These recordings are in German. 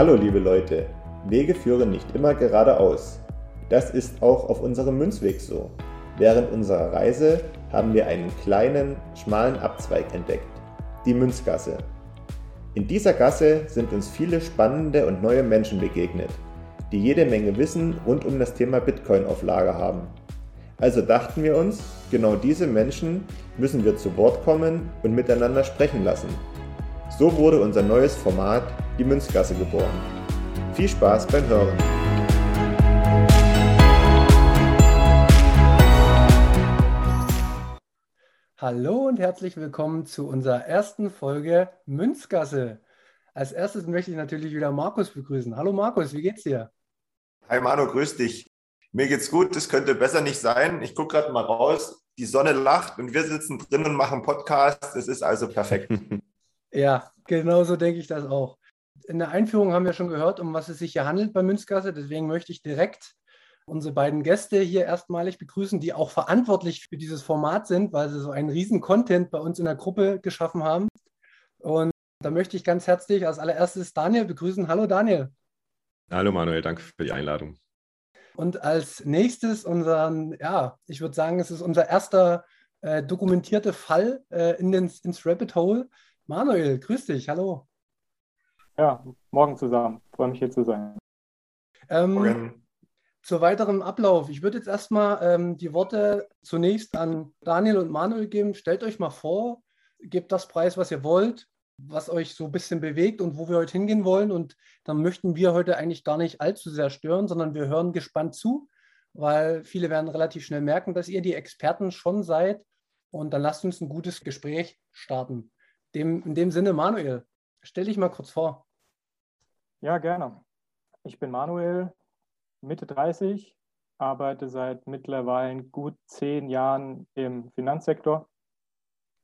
Hallo liebe Leute, Wege führen nicht immer geradeaus. Das ist auch auf unserem Münzweg so. Während unserer Reise haben wir einen kleinen, schmalen Abzweig entdeckt, die Münzgasse. In dieser Gasse sind uns viele spannende und neue Menschen begegnet, die jede Menge Wissen rund um das Thema Bitcoin auf Lager haben. Also dachten wir uns, genau diese Menschen müssen wir zu Wort kommen und miteinander sprechen lassen. So wurde unser neues Format, die Münzgasse, geboren. Viel Spaß beim Hören! Hallo und herzlich willkommen zu unserer ersten Folge Münzgasse. Als erstes möchte ich natürlich wieder Markus begrüßen. Hallo Markus, wie geht's dir? Hi Manu, grüß dich. Mir geht's gut, das könnte besser nicht sein. Ich gucke gerade mal raus, die Sonne lacht und wir sitzen drin und machen Podcast. Es ist also perfekt. ja, genau so denke ich das auch. In der Einführung haben wir schon gehört, um was es sich hier handelt bei Münzgasse. Deswegen möchte ich direkt unsere beiden Gäste hier erstmalig begrüßen, die auch verantwortlich für dieses Format sind, weil sie so einen riesen Content bei uns in der Gruppe geschaffen haben. Und da möchte ich ganz herzlich als allererstes Daniel begrüßen. Hallo Daniel. Hallo Manuel, danke für die Einladung. Und als nächstes unseren, ja, ich würde sagen, es ist unser erster äh, dokumentierter Fall äh, in den, ins Rabbit Hole. Manuel, grüß dich, hallo. Ja, morgen zusammen. Freue mich hier zu sein. Ähm, morgen. Zu weiterem Ablauf. Ich würde jetzt erstmal ähm, die Worte zunächst an Daniel und Manuel geben. Stellt euch mal vor, gebt das Preis, was ihr wollt was euch so ein bisschen bewegt und wo wir heute hingehen wollen. Und dann möchten wir heute eigentlich gar nicht allzu sehr stören, sondern wir hören gespannt zu, weil viele werden relativ schnell merken, dass ihr die Experten schon seid. Und dann lasst uns ein gutes Gespräch starten. Dem, in dem Sinne, Manuel, stell dich mal kurz vor. Ja, gerne. Ich bin Manuel, Mitte 30, arbeite seit mittlerweile gut zehn Jahren im Finanzsektor,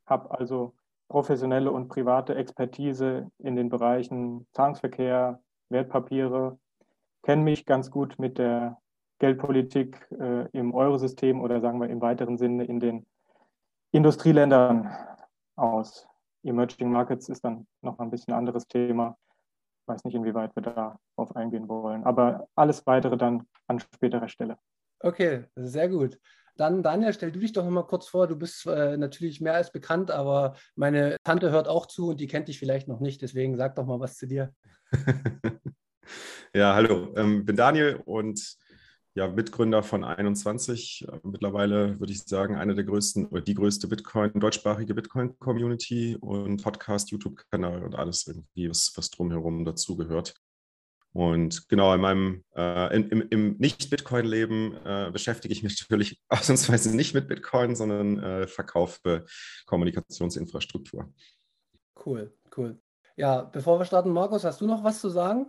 habe also professionelle und private Expertise in den Bereichen Zahlungsverkehr, Wertpapiere, kenne mich ganz gut mit der Geldpolitik äh, im Eurosystem oder sagen wir im weiteren Sinne in den Industrieländern aus. Emerging Markets ist dann noch ein bisschen anderes Thema. Ich weiß nicht, inwieweit wir darauf eingehen wollen, aber alles weitere dann an späterer Stelle. Okay, sehr gut. Dann, Daniel, stell du dich doch nochmal kurz vor. Du bist äh, natürlich mehr als bekannt, aber meine Tante hört auch zu und die kennt dich vielleicht noch nicht. Deswegen sag doch mal was zu dir. ja, hallo. Ähm, bin Daniel und ja, Mitgründer von 21. Mittlerweile würde ich sagen, eine der größten oder die größte Bitcoin, deutschsprachige Bitcoin-Community und Podcast, YouTube-Kanal und alles irgendwie, was, was drumherum dazugehört. Und genau, in meinem äh, in, im, im Nicht-Bitcoin-Leben äh, beschäftige ich mich natürlich ausnahmsweise nicht mit Bitcoin, sondern äh, verkaufe Kommunikationsinfrastruktur. Cool, cool. Ja, bevor wir starten, Markus, hast du noch was zu sagen?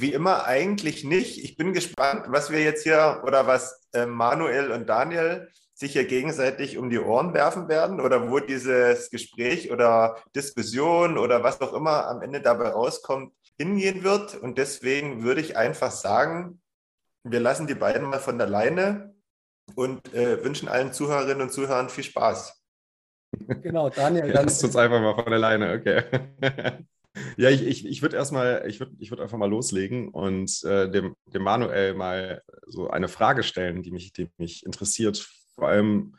Wie immer eigentlich nicht. Ich bin gespannt, was wir jetzt hier oder was äh, Manuel und Daniel sich hier gegenseitig um die Ohren werfen werden oder wo dieses Gespräch oder Diskussion oder was auch immer am Ende dabei rauskommt, hingehen wird. Und deswegen würde ich einfach sagen, wir lassen die beiden mal von der Leine und äh, wünschen allen Zuhörerinnen und Zuhörern viel Spaß. Genau, Daniel. Lasst uns einfach mal von der Leine, okay. Ja, ich, ich, ich würde erstmal, ich würde ich würd einfach mal loslegen und äh, dem, dem Manuel mal so eine Frage stellen, die mich, die mich interessiert. Vor allem,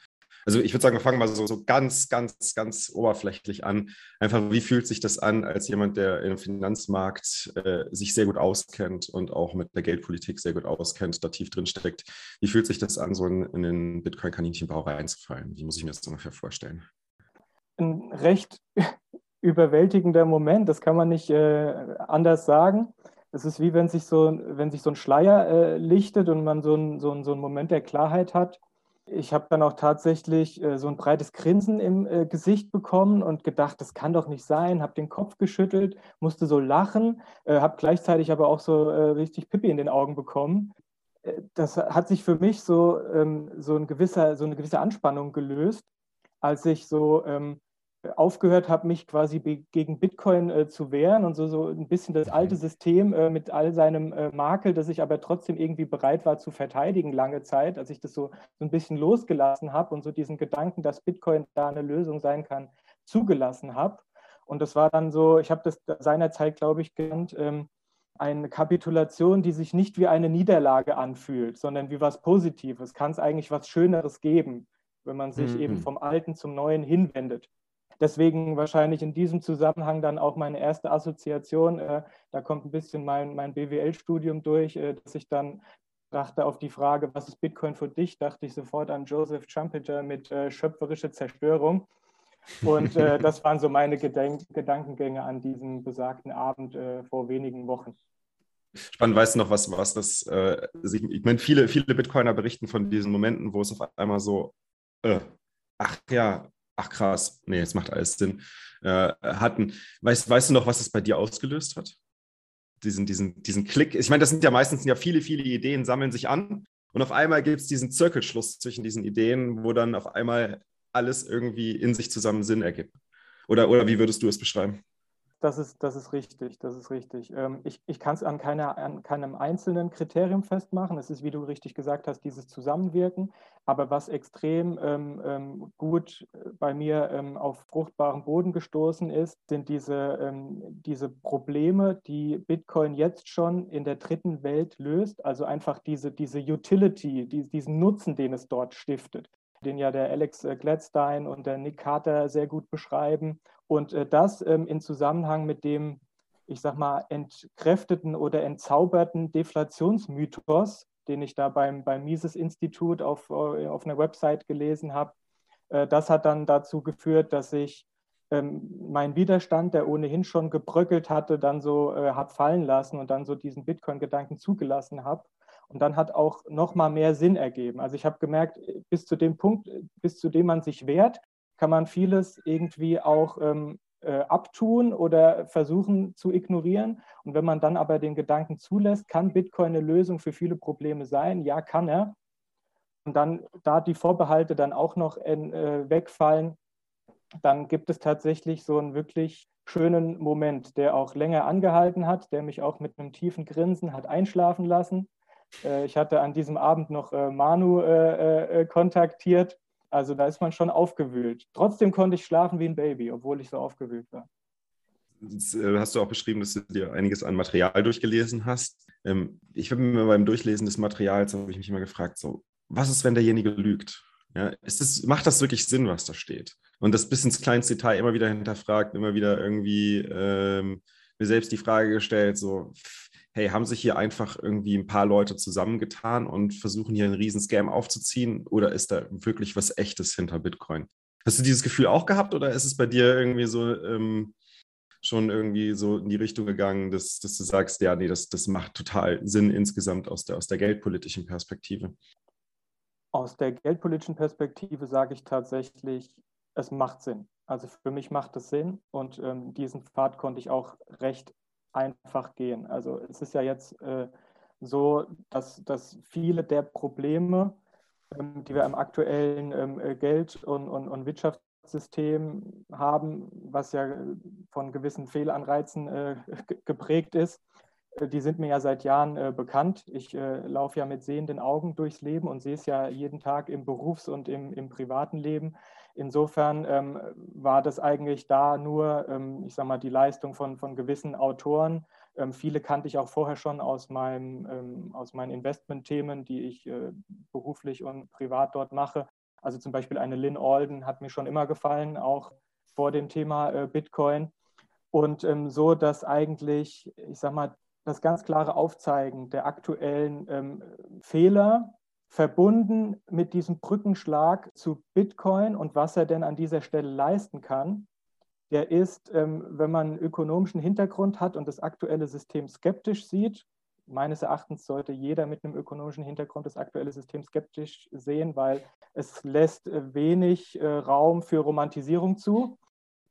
also ich würde sagen, wir fangen mal so, so ganz, ganz, ganz oberflächlich an. Einfach, wie fühlt sich das an, als jemand, der im Finanzmarkt äh, sich sehr gut auskennt und auch mit der Geldpolitik sehr gut auskennt, da tief drin steckt? Wie fühlt sich das an, so in, in den Bitcoin-Kaninchenbau reinzufallen? Wie muss ich mir das ungefähr vorstellen? Ein recht überwältigender Moment, das kann man nicht äh, anders sagen. Es ist wie wenn sich so, wenn sich so ein Schleier äh, lichtet und man so, ein, so, ein, so einen Moment der Klarheit hat ich habe dann auch tatsächlich äh, so ein breites Grinsen im äh, Gesicht bekommen und gedacht, das kann doch nicht sein, habe den Kopf geschüttelt, musste so lachen, äh, habe gleichzeitig aber auch so äh, richtig Pippi in den Augen bekommen. Das hat sich für mich so, ähm, so, ein gewisser, so eine gewisse Anspannung gelöst, als ich so ähm, aufgehört habe, mich quasi gegen Bitcoin äh, zu wehren und so, so ein bisschen das alte mhm. System äh, mit all seinem äh, Makel, das ich aber trotzdem irgendwie bereit war zu verteidigen lange Zeit, als ich das so, so ein bisschen losgelassen habe und so diesen Gedanken, dass Bitcoin da eine Lösung sein kann, zugelassen habe. Und das war dann so, ich habe das seinerzeit, glaube ich, genannt, ähm, eine Kapitulation, die sich nicht wie eine Niederlage anfühlt, sondern wie was Positives. Kann es eigentlich was Schöneres geben, wenn man sich mhm. eben vom Alten zum Neuen hinwendet. Deswegen wahrscheinlich in diesem Zusammenhang dann auch meine erste Assoziation. Äh, da kommt ein bisschen mein, mein BWL-Studium durch, äh, dass ich dann dachte auf die Frage, was ist Bitcoin für dich, dachte ich sofort an Joseph Trumpeter mit äh, schöpferische Zerstörung. Und äh, das waren so meine Gedenk Gedankengänge an diesem besagten Abend äh, vor wenigen Wochen. Spannend, weißt du noch, was, was das, äh, also ich, meine, viele, viele Bitcoiner berichten von diesen Momenten, wo es auf einmal so, ach ja, ach krass, nee, jetzt macht alles Sinn, äh, hatten. Weißt, weißt du noch, was es bei dir ausgelöst hat? Diesen, diesen, diesen Klick. Ich meine, das sind ja meistens ja viele, viele Ideen, sammeln sich an und auf einmal gibt es diesen Zirkelschluss zwischen diesen Ideen, wo dann auf einmal alles irgendwie in sich zusammen Sinn ergibt. Oder, oder wie würdest du es beschreiben? Das ist, das ist richtig, das ist richtig. Ähm, ich, ich kann es an, an keinem einzelnen Kriterium festmachen. Es ist, wie du richtig gesagt hast, dieses Zusammenwirken. Aber was extrem ähm, ähm gut bei mir ähm, auf fruchtbaren Boden gestoßen ist, sind diese, ähm, diese Probleme, die Bitcoin jetzt schon in der dritten Welt löst. Also einfach diese, diese Utility, die, diesen Nutzen, den es dort stiftet den ja der Alex äh, Gladstein und der Nick Carter sehr gut beschreiben. Und äh, das ähm, in Zusammenhang mit dem, ich sag mal, entkräfteten oder entzauberten Deflationsmythos, den ich da beim, beim Mises-Institut auf, äh, auf einer Website gelesen habe, das hat dann dazu geführt, dass ich ähm, meinen Widerstand, der ohnehin schon gebröckelt hatte, dann so äh, habe fallen lassen und dann so diesen Bitcoin-Gedanken zugelassen habe und dann hat auch noch mal mehr Sinn ergeben. Also ich habe gemerkt, bis zu dem Punkt, bis zu dem man sich wehrt, kann man vieles irgendwie auch ähm, äh, abtun oder versuchen zu ignorieren. Und wenn man dann aber den Gedanken zulässt, kann Bitcoin eine Lösung für viele Probleme sein? Ja, kann er. Und dann, da die Vorbehalte dann auch noch in, äh, wegfallen, dann gibt es tatsächlich so einen wirklich schönen Moment, der auch länger angehalten hat, der mich auch mit einem tiefen Grinsen hat einschlafen lassen. Äh, ich hatte an diesem Abend noch äh, Manu äh, kontaktiert. Also da ist man schon aufgewühlt. Trotzdem konnte ich schlafen wie ein Baby, obwohl ich so aufgewühlt war. Jetzt hast du auch beschrieben, dass du dir einiges an Material durchgelesen hast. Ähm, ich habe mir beim Durchlesen des Materials, habe ich mich immer gefragt, so, was ist, wenn derjenige lügt? Ja, das, macht das wirklich Sinn, was da steht? Und das bis ins kleinste Detail immer wieder hinterfragt, immer wieder irgendwie ähm, mir selbst die Frage gestellt, so, hey, haben sich hier einfach irgendwie ein paar Leute zusammengetan und versuchen hier einen riesen Scam aufzuziehen oder ist da wirklich was Echtes hinter Bitcoin? Hast du dieses Gefühl auch gehabt oder ist es bei dir irgendwie so ähm, schon irgendwie so in die Richtung gegangen, dass, dass du sagst, ja, nee, das, das macht total Sinn insgesamt aus der, aus der geldpolitischen Perspektive? Aus der geldpolitischen Perspektive sage ich tatsächlich, es macht Sinn. Also für mich macht es Sinn und ähm, diesen Pfad konnte ich auch recht einfach gehen. Also es ist ja jetzt äh, so, dass, dass viele der Probleme, ähm, die wir im aktuellen ähm, äh, Geld- und, und, und, Wirtschaftssystem haben, was ja von gewissen Fehlanreizen äh, geprägt ist, äh, die sind mir ja seit Jahren äh, bekannt. Ich äh, laufe ja mit sehenden Augen durchs Leben und sehe es ja jeden Tag im Berufs- und im, im privaten Leben. Insofern ähm, war das eigentlich da nur, ähm, ich sage mal, die Leistung von, von gewissen Autoren. Ähm, viele kannte ich auch vorher schon aus, meinem, ähm, aus meinen Investmentthemen, die ich äh, beruflich und privat dort mache. Also zum Beispiel eine Lynn Alden hat mir schon immer gefallen, auch vor dem Thema äh, Bitcoin. Und ähm, so, dass eigentlich, ich sage mal, das ganz klare Aufzeigen der aktuellen ähm, Fehler verbunden mit diesem Brückenschlag zu Bitcoin und was er denn an dieser Stelle leisten kann, der ist, ähm, wenn man einen ökonomischen Hintergrund hat und das aktuelle System skeptisch sieht, meines Erachtens sollte jeder mit einem ökonomischen Hintergrund das aktuelle System skeptisch sehen, weil es lässt äh, wenig äh, Raum für Romantisierung zu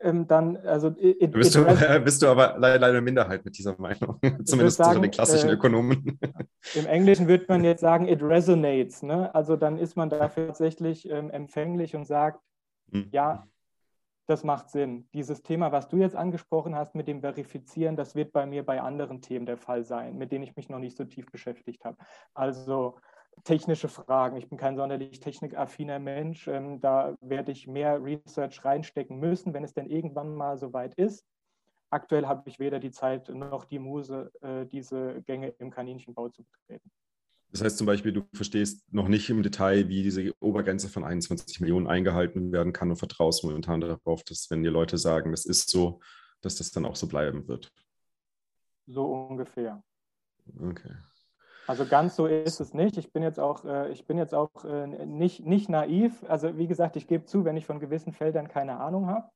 ähm, dann, also it, bist, du, äh, bist du aber leider eine Minderheit mit dieser Meinung, zumindest sagen, unter den klassischen äh, Ökonomen. Im Englischen würde man jetzt sagen, it resonates. Ne? Also dann ist man dafür tatsächlich ähm, empfänglich und sagt, hm. ja, das macht Sinn. Dieses Thema, was du jetzt angesprochen hast mit dem Verifizieren, das wird bei mir bei anderen Themen der Fall sein, mit denen ich mich noch nicht so tief beschäftigt habe. Also technische Fragen. Ich bin kein sonderlich technikaffiner Mensch. Ähm, da werde ich mehr Research reinstecken müssen, wenn es denn irgendwann mal soweit ist. aktuell habe ich weder die Zeit noch die Muse, äh, diese Gänge im Kaninchenbau zu betreten. Das heißt zum Beispiel, du verstehst noch nicht im Detail, wie diese Obergrenze von 21 Millionen eingehalten werden kann und vertraust momentan darauf, dass wenn dir Leute sagen, das ist so, dass das dann auch so bleiben wird. So ungefähr. Okay. Also ganz so ist es nicht. Ich bin jetzt auch, äh, ich bin jetzt auch äh, nicht, nicht naiv. Also wie gesagt, ich gebe zu, wenn ich von gewissen Feldern keine Ahnung habe.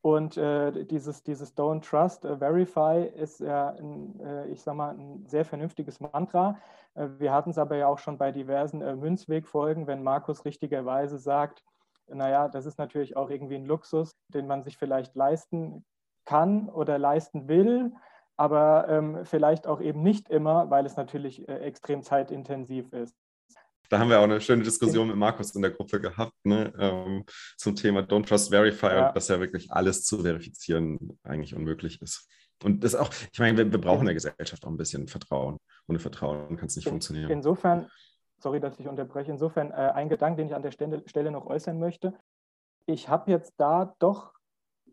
Und äh, dieses, dieses Don't Trust, uh, Verify ist ja, ein, äh, ich sag mal, ein sehr vernünftiges Mantra. Wir hatten es aber ja auch schon bei diversen Münzwegfolgen, wenn Markus richtigerweise sagt, naja, das ist natürlich auch irgendwie ein Luxus, den man sich vielleicht leisten kann oder leisten will, aber ähm, vielleicht auch eben nicht immer, weil es natürlich äh, extrem zeitintensiv ist. Da haben wir auch eine schöne Diskussion mit Markus in der Gruppe gehabt ne, ähm, zum Thema Don't Trust Verify ja. und dass ja wirklich alles zu verifizieren eigentlich unmöglich ist. Und das auch, ich meine, wir, wir brauchen in der Gesellschaft auch ein bisschen Vertrauen. Ohne Vertrauen kann es nicht in, funktionieren. Insofern, sorry, dass ich unterbreche, insofern äh, ein Gedanke, den ich an der Stelle, Stelle noch äußern möchte. Ich habe jetzt da doch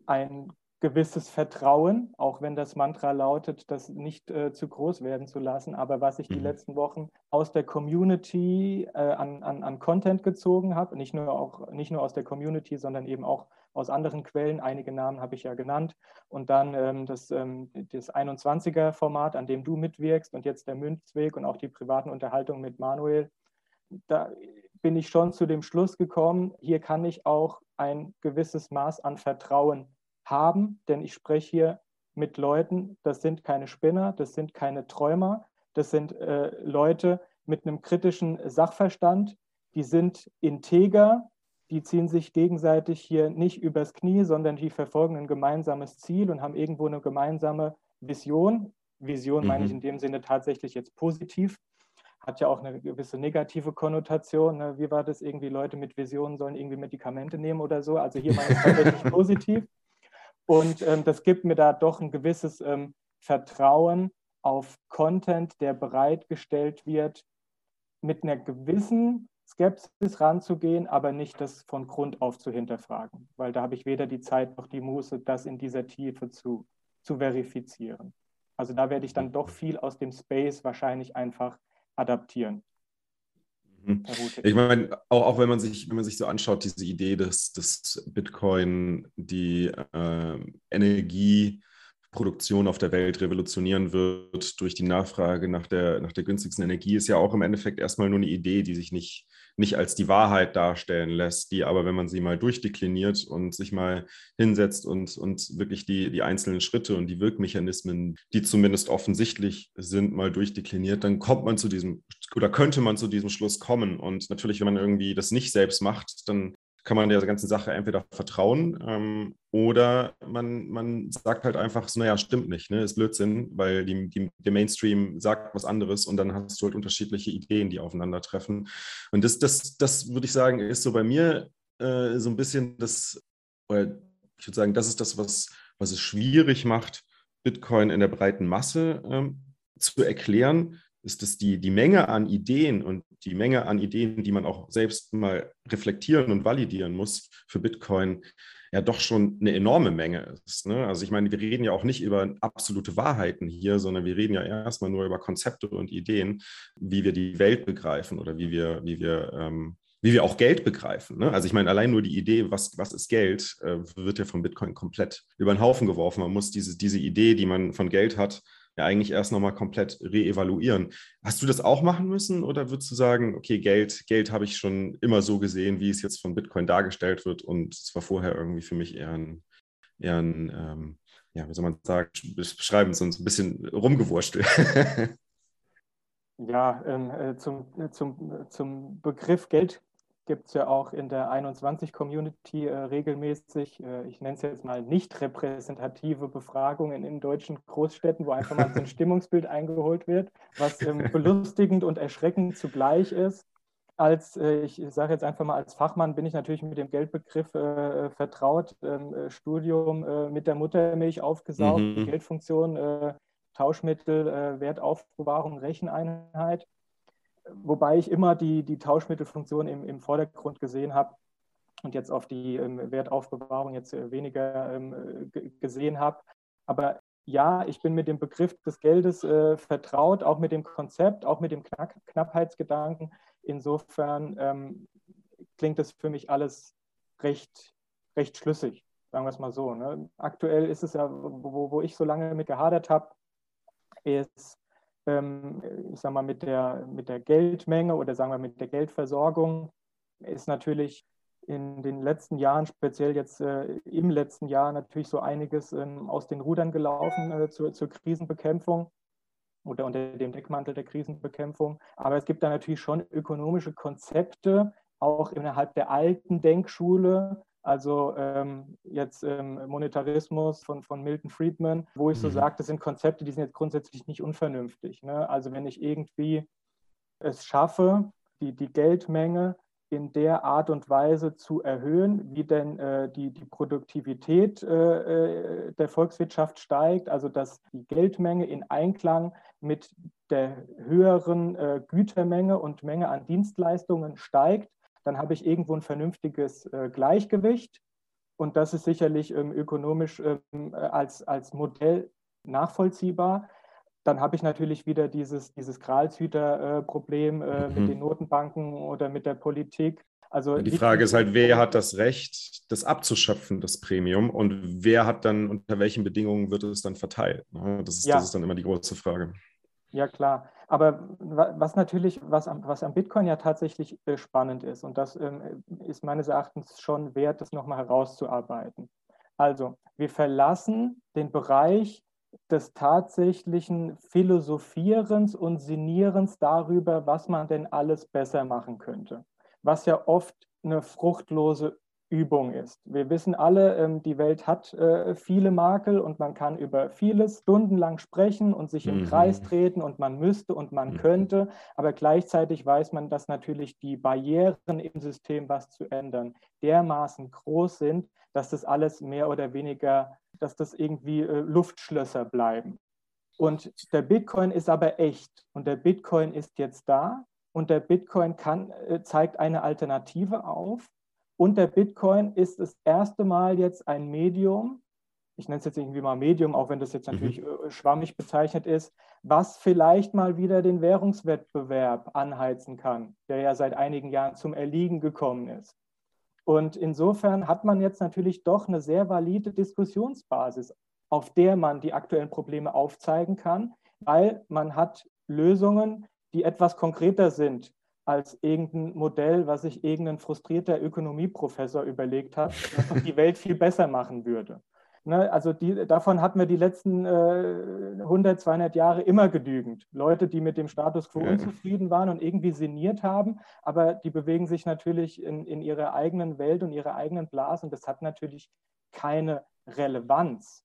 ein gewisses Vertrauen, auch wenn das Mantra lautet, das nicht äh, zu groß werden zu lassen. Aber was ich mhm. die letzten Wochen aus der Community äh, an, an, an Content gezogen habe, nicht nur, auch, nicht nur aus der Community, sondern eben auch aus anderen Quellen, einige Namen habe ich ja genannt, und dann ähm, das, ähm, das 21er-Format, an dem du mitwirkst, und jetzt der Münzweg und auch die privaten Unterhaltungen mit Manuel, da bin ich schon zu dem Schluss gekommen, hier kann ich auch ein gewisses Maß an Vertrauen haben, denn ich spreche hier mit Leuten, das sind keine Spinner, das sind keine Träumer, das sind äh, Leute mit einem kritischen Sachverstand, die sind integer, die ziehen sich gegenseitig hier nicht übers Knie, sondern die verfolgen ein gemeinsames Ziel und haben irgendwo eine gemeinsame Vision. Vision mhm. meine ich mhm. in dem Sinne tatsächlich jetzt positiv, hat ja auch eine gewisse negative Konnotation. Ne? Wie war das irgendwie, Leute mit Visionen sollen irgendwie Medikamente nehmen oder so? Also hier meine ich tatsächlich positiv. Und ähm, das gibt mir da doch ein gewisses ähm, Vertrauen auf Content, der bereitgestellt wird, mit einer gewissen Skepsis ranzugehen, aber nicht das von Grund auf zu hinterfragen, weil da habe ich weder die Zeit noch die Muße, das in dieser Tiefe zu, zu verifizieren. Also da werde ich dann doch viel aus dem Space wahrscheinlich einfach adaptieren. Mhm. Ich meine, auch, auch wenn man sich, wenn man sich so anschaut, diese Idee, dass, dass Bitcoin die äh, Energieproduktion auf der Welt revolutionieren wird durch die Nachfrage nach der, nach der günstigsten Energie, ist ja auch im Endeffekt erstmal nur eine Idee, die sich nicht nicht als die Wahrheit darstellen lässt, die aber, wenn man sie mal durchdekliniert und sich mal hinsetzt und, und wirklich die, die einzelnen Schritte und die Wirkmechanismen, die zumindest offensichtlich sind, mal durchdekliniert, dann kommt man zu diesem oder könnte man zu diesem Schluss kommen. Und natürlich, wenn man irgendwie das nicht selbst macht, dann kann man der ganzen Sache entweder vertrauen ähm, oder man, man sagt halt einfach, so, naja, stimmt nicht, ne? ist Blödsinn, weil die, die, der Mainstream sagt was anderes und dann hast du halt unterschiedliche Ideen, die aufeinandertreffen. Und das, das, das würde ich sagen, ist so bei mir äh, so ein bisschen das, oder ich würde sagen, das ist das, was, was es schwierig macht, Bitcoin in der breiten Masse ähm, zu erklären, ist, dass die, die Menge an Ideen und die Menge an Ideen, die man auch selbst mal reflektieren und validieren muss für Bitcoin, ja doch schon eine enorme Menge ist. Ne? Also ich meine, wir reden ja auch nicht über absolute Wahrheiten hier, sondern wir reden ja erstmal nur über Konzepte und Ideen, wie wir die Welt begreifen oder wie wir, wie wir ähm, wie wir auch Geld begreifen. Ne? Also ich meine, allein nur die Idee, was, was ist Geld, äh, wird ja von Bitcoin komplett über den Haufen geworfen. Man muss diese, diese Idee, die man von Geld hat, ja eigentlich erst nochmal komplett reevaluieren. Hast du das auch machen müssen oder würdest du sagen, okay, Geld, Geld habe ich schon immer so gesehen, wie es jetzt von Bitcoin dargestellt wird und es war vorher irgendwie für mich eher ein, eher ein ähm, ja, wie soll man sagen, beschreiben, so ein bisschen rumgewurschtelt. ja, ähm, äh, zum, äh, zum, zum Begriff Geld gibt es ja auch in der 21-Community äh, regelmäßig, äh, ich nenne es jetzt mal nicht repräsentative Befragungen in deutschen Großstädten, wo einfach mal so ein Stimmungsbild eingeholt wird, was ähm, belustigend und erschreckend zugleich ist. Als, äh, ich sage jetzt einfach mal, als Fachmann bin ich natürlich mit dem Geldbegriff äh, vertraut. Ähm, äh, Studium äh, mit der Muttermilch aufgesaugt, mhm. Geldfunktion, Tauschmittel, Wertaufbewahrung, Recheneinheit wobei ich immer die, die Tauschmittelfunktion im, im Vordergrund gesehen habe und jetzt auf die ähm, Wertaufbewahrung jetzt äh, weniger ähm, gesehen habe. Aber ja, ich bin mit dem Begriff des Geldes äh, vertraut, auch mit dem Konzept, auch mit dem Knack Knappheitsgedanken. Insofern ähm, klingt das für mich alles recht, recht schlüssig, sagen wir es mal so. Ne? Aktuell ist es ja, wo, wo ich so lange mit gehadert habe, ist, ich sage mal, mit der, mit der Geldmenge oder sagen wir mit der Geldversorgung ist natürlich in den letzten Jahren, speziell jetzt äh, im letzten Jahr, natürlich so einiges ähm, aus den Rudern gelaufen äh, zur, zur, Krisenbekämpfung oder unter dem Deckmantel der Krisenbekämpfung. Aber es gibt da natürlich schon ökonomische Konzepte, auch innerhalb der alten Denkschule, also ähm, jetzt ähm, Monetarismus von, von Milton Friedman, wo ich so mhm. sage, das sind Konzepte, die sind jetzt grundsätzlich nicht unvernünftig. Ne? Also wenn ich irgendwie es schaffe, die, die Geldmenge in der Art und Weise zu erhöhen, wie denn äh, die, die Produktivität äh, äh, der Volkswirtschaft steigt, also dass die Geldmenge in Einklang mit der höheren äh, Gütermenge und Menge an Dienstleistungen steigt, dann habe ich irgendwo ein vernünftiges äh, Gleichgewicht. Und das ist sicherlich ähm, ökonomisch ähm, als, als Modell nachvollziehbar dann habe ich natürlich wieder dieses, dieses Gralshüter-Problem äh, mhm. mit den Notenbanken oder mit der Politik. Also die Frage ist halt, wer hat das Recht, das abzuschöpfen, das Premium, und wer hat dann, unter welchen Bedingungen wird es dann verteilt? Ne? Das ist, ja. das ist dann immer die große Frage. Ja, klar. Aber was natürlich, was am, was am Bitcoin ja tatsächlich äh, spannend ist, und das ähm, ist meines Erachtens schon wert, das nochmal herauszuarbeiten. Also, wir verlassen den Bereich des tatsächlichen Philosophierens und Sinnierens darüber, was man denn alles besser machen könnte, was ja oft eine fruchtlose Übung ist. Wir wissen alle, ähm, die Welt hat äh, viele Makel und man kann über vieles stundenlang sprechen und sich im mhm. Kreis treten und man müsste und man mhm. könnte, aber gleichzeitig weiß man, dass natürlich die Barrieren im System, was zu ändern, dermaßen groß sind, dass das alles mehr oder weniger dass das irgendwie äh, Luftschlösser bleiben. Und der Bitcoin ist aber echt und der Bitcoin ist jetzt da und der Bitcoin kann, äh, zeigt eine Alternative auf und der Bitcoin ist das erste Mal jetzt ein Medium, ich nenne es jetzt irgendwie mal Medium, auch wenn das jetzt natürlich mhm. Schwammig bezeichnet ist, was vielleicht mal wieder den Währungswettbewerb anheizen kann, der ja seit einigen Jahren zum Erliegen gekommen ist. Und insofern hat man jetzt natürlich doch eine sehr valide Diskussionsbasis, auf der man die aktuellen Probleme aufzeigen kann, weil man hat Lösungen, die etwas konkreter sind als irgendein Modell, was sich irgendein frustrierter Ökonomieprofessor überlegt hat, was die Welt viel besser machen würde. Ne, also die, davon hatten wir die letzten äh, 100, 200 Jahre immer genügend. Leute, die mit dem Status quo unzufrieden waren und irgendwie sinniert haben, aber die bewegen sich natürlich in, in ihrer eigenen Welt und ihrer eigenen Blase und das hat natürlich keine Relevanz.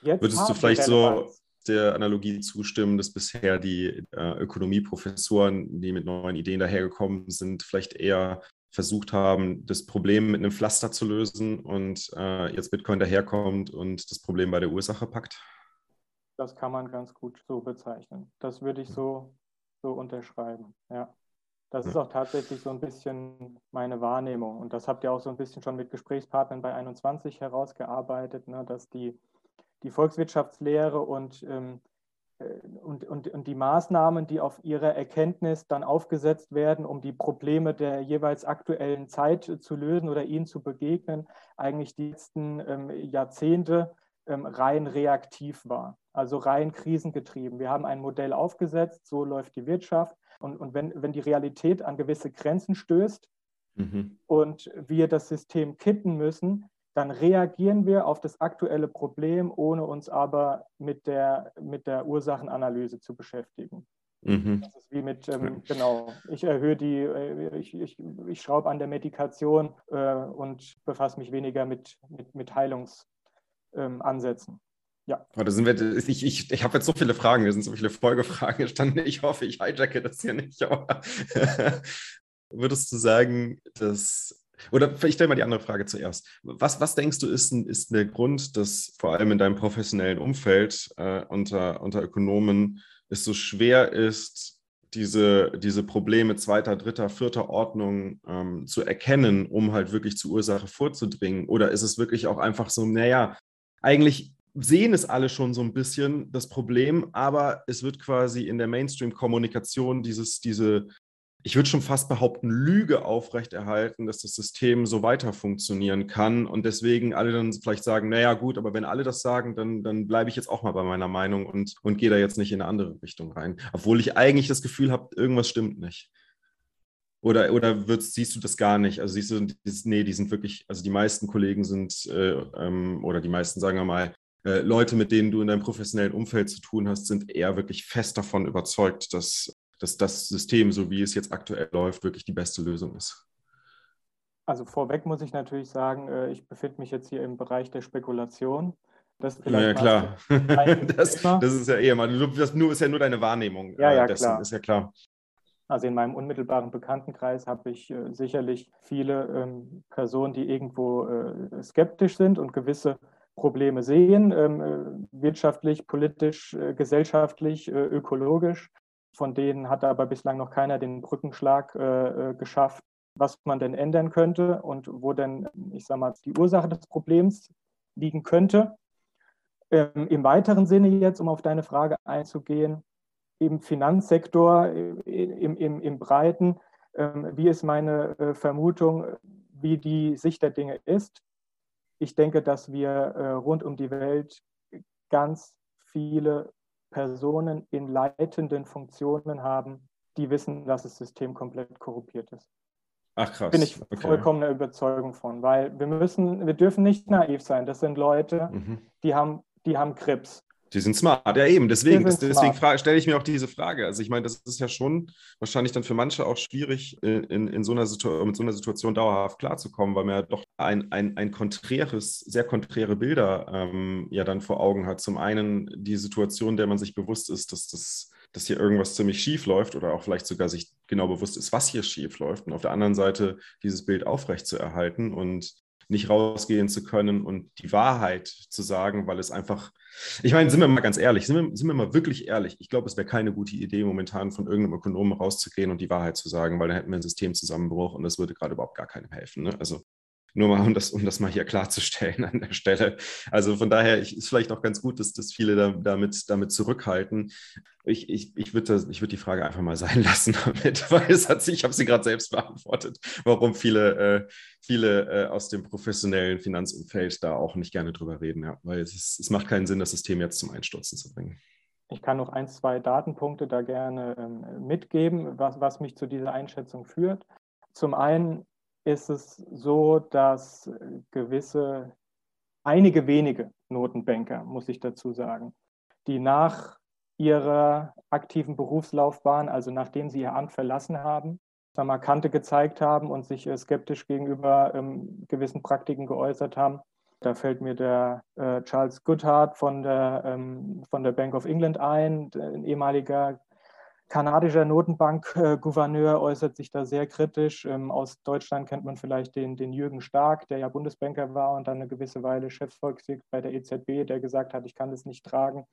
Jetzt Würdest du vielleicht so der Analogie zustimmen, dass bisher die äh, Ökonomieprofessoren, die mit neuen Ideen dahergekommen sind, vielleicht eher versucht haben, das Problem mit einem Pflaster zu lösen und äh, jetzt Bitcoin daherkommt und das Problem bei der Ursache packt? Das kann man ganz gut so bezeichnen. Das würde ich so, so unterschreiben, ja. Das ist auch tatsächlich so ein bisschen meine Wahrnehmung. Und das habt ihr auch so ein bisschen schon mit Gesprächspartnern bei 21 herausgearbeitet, ne, dass die, die Volkswirtschaftslehre und ähm, äh, und, und, und die Maßnahmen, die auf ihre Erkenntnis dann aufgesetzt werden, um die Probleme der jeweils aktuellen Zeit zu lösen oder ihnen zu begegnen, eigentlich die letzten ähm, Jahrzehnte ähm, rein reaktiv war, also rein krisengetrieben. Wir haben ein Modell aufgesetzt, so läuft die Wirtschaft. Und, und wenn, wenn die Realität an gewisse Grenzen stößt mhm. und wir das System kitten müssen, dann reagieren wir auf das aktuelle Problem, ohne uns aber mit der, mit der Ursachenanalyse zu beschäftigen. Mhm. Das ist wie mit, ähm, genau, ich erhöhe die, äh, ich, ich, ich schraube an der Medikation äh, und befasse mich weniger mit, mit, mit Heilungsansätzen. Ähm, ja. Oh, da sind wir, ich ich, ich habe jetzt so viele Fragen, wir sind so viele Folgefragen gestanden. Ich hoffe, ich hijacke das hier nicht. Aber würdest du sagen, dass oder ich stelle mal die andere Frage zuerst. Was, was denkst du, ist, ist der Grund, dass vor allem in deinem professionellen Umfeld äh, unter, unter Ökonomen es so schwer ist, diese, diese Probleme zweiter, dritter, vierter Ordnung ähm, zu erkennen, um halt wirklich zur Ursache vorzudringen? Oder ist es wirklich auch einfach so, naja, eigentlich sehen es alle schon so ein bisschen, das Problem, aber es wird quasi in der Mainstream-Kommunikation dieses, diese, ich würde schon fast behaupten, Lüge aufrechterhalten, dass das System so weiter funktionieren kann und deswegen alle dann vielleicht sagen, naja gut, aber wenn alle das sagen, dann, dann bleibe ich jetzt auch mal bei meiner Meinung und, und gehe da jetzt nicht in eine andere Richtung rein, obwohl ich eigentlich das Gefühl habe, irgendwas stimmt nicht. Oder, oder würdest, siehst du das gar nicht? Also siehst du, nee, die sind wirklich, also die meisten Kollegen sind, äh, ähm, oder die meisten, sagen wir mal, äh, Leute, mit denen du in deinem professionellen Umfeld zu tun hast, sind eher wirklich fest davon überzeugt, dass, dass das System, so wie es jetzt aktuell läuft, wirklich die beste Lösung ist. Also vorweg muss ich natürlich sagen, äh, ich befinde mich jetzt hier im Bereich der Spekulation. Das ja, klar. das, das, ist ja eher mal, das nur, ist ja nur deine Wahrnehmung. Ja, ja, dessen, klar. Ist ja klar. Also in meinem unmittelbaren Bekanntenkreis habe ich äh, sicherlich viele ähm, Personen, die irgendwo äh, skeptisch sind und gewisse Probleme sehen, ähm, äh, wirtschaftlich, politisch, äh, gesellschaftlich, äh, ökologisch. Von denen hat aber bislang noch keiner den Brückenschlag äh, geschafft, was man denn ändern könnte und wo denn, ich sage mal, die Ursache des Problems liegen könnte. Ähm, Im weiteren Sinne jetzt, um auf deine Frage einzugehen, im Finanzsektor, äh, im, im, im Breiten. Ähm, wie ist meine äh, Vermutung, wie die Sicht der Dinge ist? Ich denke, dass wir äh, rund um die Welt ganz viele Personen in leitenden Funktionen haben, die wissen, dass das System komplett korruptiert ist. Ach krass. Bin ich okay. vollkommen Überzeugung von, weil wir müssen, wir dürfen nicht naiv sein. Das sind Leute, mhm. die haben, die haben Krebs. Die sind smart, ja eben. Deswegen, deswegen stelle ich mir auch diese Frage. Also ich meine, das ist ja schon wahrscheinlich dann für manche auch schwierig, in, in so einer mit so einer Situation dauerhaft klarzukommen, weil man ja doch ein, ein, ein konträres, sehr konträre Bilder ähm, ja dann vor Augen hat. Zum einen die Situation, der man sich bewusst ist, dass das dass hier irgendwas ziemlich schief läuft oder auch vielleicht sogar sich genau bewusst ist, was hier schief läuft. Und auf der anderen Seite dieses Bild aufrecht zu erhalten und nicht rausgehen zu können und die Wahrheit zu sagen, weil es einfach, ich meine, sind wir mal ganz ehrlich, sind wir, sind wir mal wirklich ehrlich, ich glaube, es wäre keine gute Idee, momentan von irgendeinem Ökonomen rauszugehen und die Wahrheit zu sagen, weil dann hätten wir einen Systemzusammenbruch und das würde gerade überhaupt gar keinem helfen. Ne? Also nur mal, um das, um das mal hier klarzustellen an der Stelle. Also von daher ich, ist vielleicht auch ganz gut, dass, dass viele da, damit, damit zurückhalten. Ich, ich, ich würde würd die Frage einfach mal sein lassen damit, weil es hat sich, ich habe sie gerade selbst beantwortet, warum viele, äh, viele äh, aus dem professionellen Finanzumfeld da auch nicht gerne drüber reden. Ja. Weil es, ist, es macht keinen Sinn, das System jetzt zum Einstürzen zu bringen. Ich kann noch ein, zwei Datenpunkte da gerne ähm, mitgeben, was, was mich zu dieser Einschätzung führt. Zum einen ist es so, dass gewisse, einige wenige Notenbanker, muss ich dazu sagen, die nach ihrer aktiven Berufslaufbahn, also nachdem sie ihr Amt verlassen haben, mal Kante gezeigt haben und sich äh, skeptisch gegenüber ähm, gewissen Praktiken geäußert haben. Da fällt mir der äh, Charles Goodhart von der, ähm, von der Bank of England ein, ein ehemaliger kanadischer Notenbankgouverneur äußert sich da sehr kritisch. Ähm, aus Deutschland kennt man vielleicht den, den Jürgen Stark, der ja Bundesbanker war und dann eine gewisse Weile Chefsvolkswirt bei der EZB, der gesagt hat, ich kann das nicht tragen.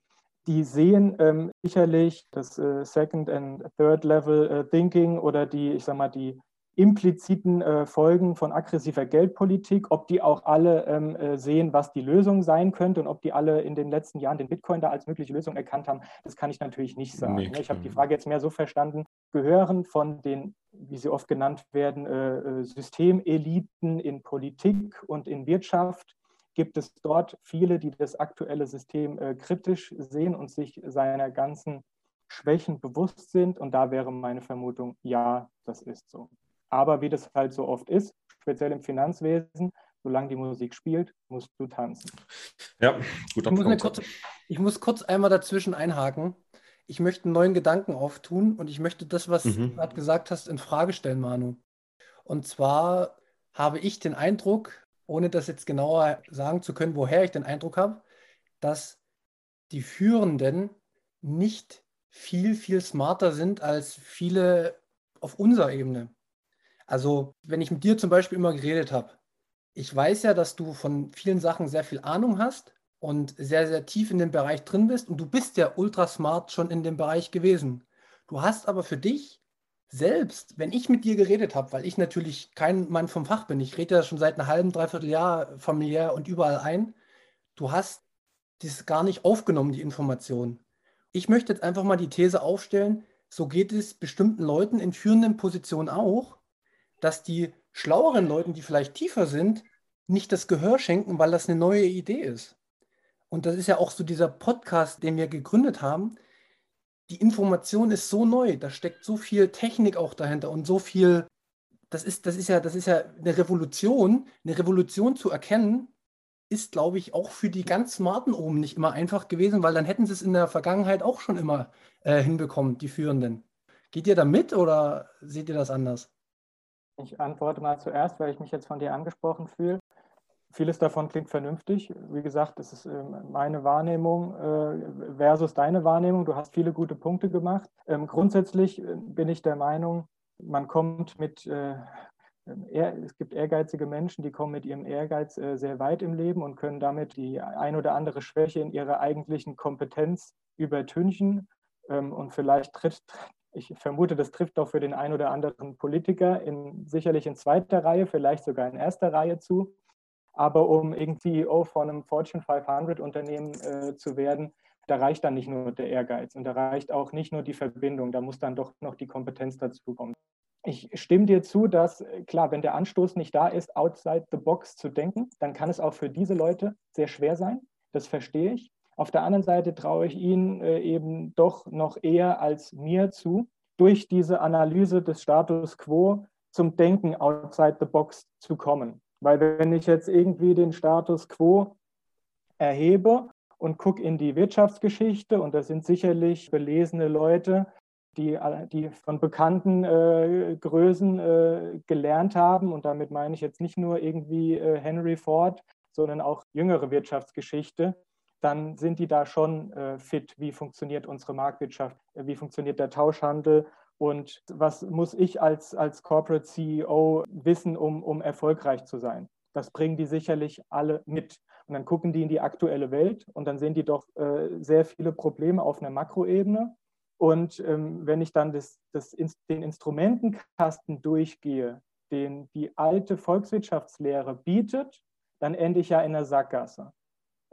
Die sehen ähm, sicherlich das äh, Second and Third Level äh, Thinking oder die, ich sag mal, die impliziten äh, Folgen von aggressiver Geldpolitik, ob die auch alle ähm, äh, sehen, was die Lösung sein könnte und ob die alle in den letzten Jahren den Bitcoin da als mögliche Lösung erkannt haben, das kann ich natürlich nicht sagen. Nee, ich habe die Frage jetzt mehr so verstanden, gehören von den, wie sie oft genannt werden, äh, äh, Systemeliten in Politik und in Wirtschaft, gibt es dort viele, die das aktuelle System äh, kritisch sehen und sich seiner ganzen Schwächen bewusst sind. Und da wäre meine Vermutung, ja, das ist so. Aber wie das halt so oft ist, speziell im Finanzwesen, solange die Musik spielt, musst du tanzen. Ja, guter ich muss, kurz, ich muss kurz einmal dazwischen einhaken. Ich möchte einen neuen Gedanken auftun und ich möchte das, was mhm. du gerade gesagt hast, in Frage stellen, Manu. Und zwar habe ich den Eindruck, ohne das jetzt genauer sagen zu können, woher ich den Eindruck habe, dass die Führenden nicht viel, viel smarter sind als viele auf unserer Ebene. Also, wenn ich mit dir zum Beispiel immer geredet habe, ich weiß ja, dass du von vielen Sachen sehr viel Ahnung hast und sehr, sehr tief in dem Bereich drin bist und du bist ja ultra smart schon in dem Bereich gewesen. Du hast aber für dich selbst, wenn ich mit dir geredet habe, weil ich natürlich kein Mann vom Fach bin, ich rede ja schon seit einem halben, dreiviertel Jahr familiär und überall ein, du hast ist gar nicht aufgenommen, die Information. Ich möchte jetzt einfach mal die These aufstellen, so geht es bestimmten Leuten in führenden Positionen auch, dass die schlaueren Leuten, die vielleicht tiefer sind, nicht das Gehör schenken, weil das eine neue Idee ist. Und das ist ja auch so dieser Podcast, den wir gegründet haben. Die Information ist so neu, da steckt so viel Technik auch dahinter und so viel, das ist, das ist ja, das ist ja eine Revolution. Eine Revolution zu erkennen, ist, glaube ich, auch für die ganz Smarten oben nicht immer einfach gewesen, weil dann hätten sie es in der Vergangenheit auch schon immer äh, hinbekommen, die Führenden. Geht ihr da mit oder seht ihr das anders? Ich antworte mal zuerst, weil ich mich jetzt von dir angesprochen fühle. Vieles davon klingt vernünftig. Wie gesagt, das ist ähm, meine Wahrnehmung äh, versus deine Wahrnehmung. Du hast viele gute Punkte gemacht. Ähm, grundsätzlich äh, bin ich der Meinung, man kommt mit, äh, es gibt ehrgeizige Menschen, die kommen mit ihrem Ehrgeiz sehr weit im Leben und können damit die ein oder andere Schwäche in ihrer eigentlichen Kompetenz übertünchen. Ähm, und vielleicht trifft, ich vermute, das trifft auch für den einen oder anderen Politiker in, sicherlich in zweiter Reihe, vielleicht sogar in erster Reihe zu. Aber um irgendwie CEO von einem Fortune 500 Unternehmen äh, zu werden, da reicht dann nicht nur der Ehrgeiz und da reicht auch nicht nur die Verbindung, da muss dann doch noch die Kompetenz dazu kommen. Ich stimme dir zu, dass klar, wenn der Anstoß nicht da ist, outside the box zu denken, dann kann es auch für diese Leute sehr schwer sein. Das verstehe ich. Auf der anderen Seite traue ich ihnen äh, eben doch noch eher als mir zu, durch diese Analyse des Status quo zum Denken outside the box zu kommen. Weil wenn ich jetzt irgendwie den Status quo erhebe und gucke in die Wirtschaftsgeschichte, und das sind sicherlich belesene Leute, die, die von bekannten äh, Größen äh, gelernt haben, und damit meine ich jetzt nicht nur irgendwie äh, Henry Ford, sondern auch jüngere Wirtschaftsgeschichte, dann sind die da schon äh, fit. Wie funktioniert unsere Marktwirtschaft? Wie funktioniert der Tauschhandel? Und was muss ich als, als Corporate CEO wissen, um, um erfolgreich zu sein? Das bringen die sicherlich alle mit. Und dann gucken die in die aktuelle Welt und dann sehen die doch äh, sehr viele Probleme auf einer Makroebene. Und ähm, wenn ich dann das, das, den Instrumentenkasten durchgehe, den die alte Volkswirtschaftslehre bietet, dann ende ich ja in der Sackgasse.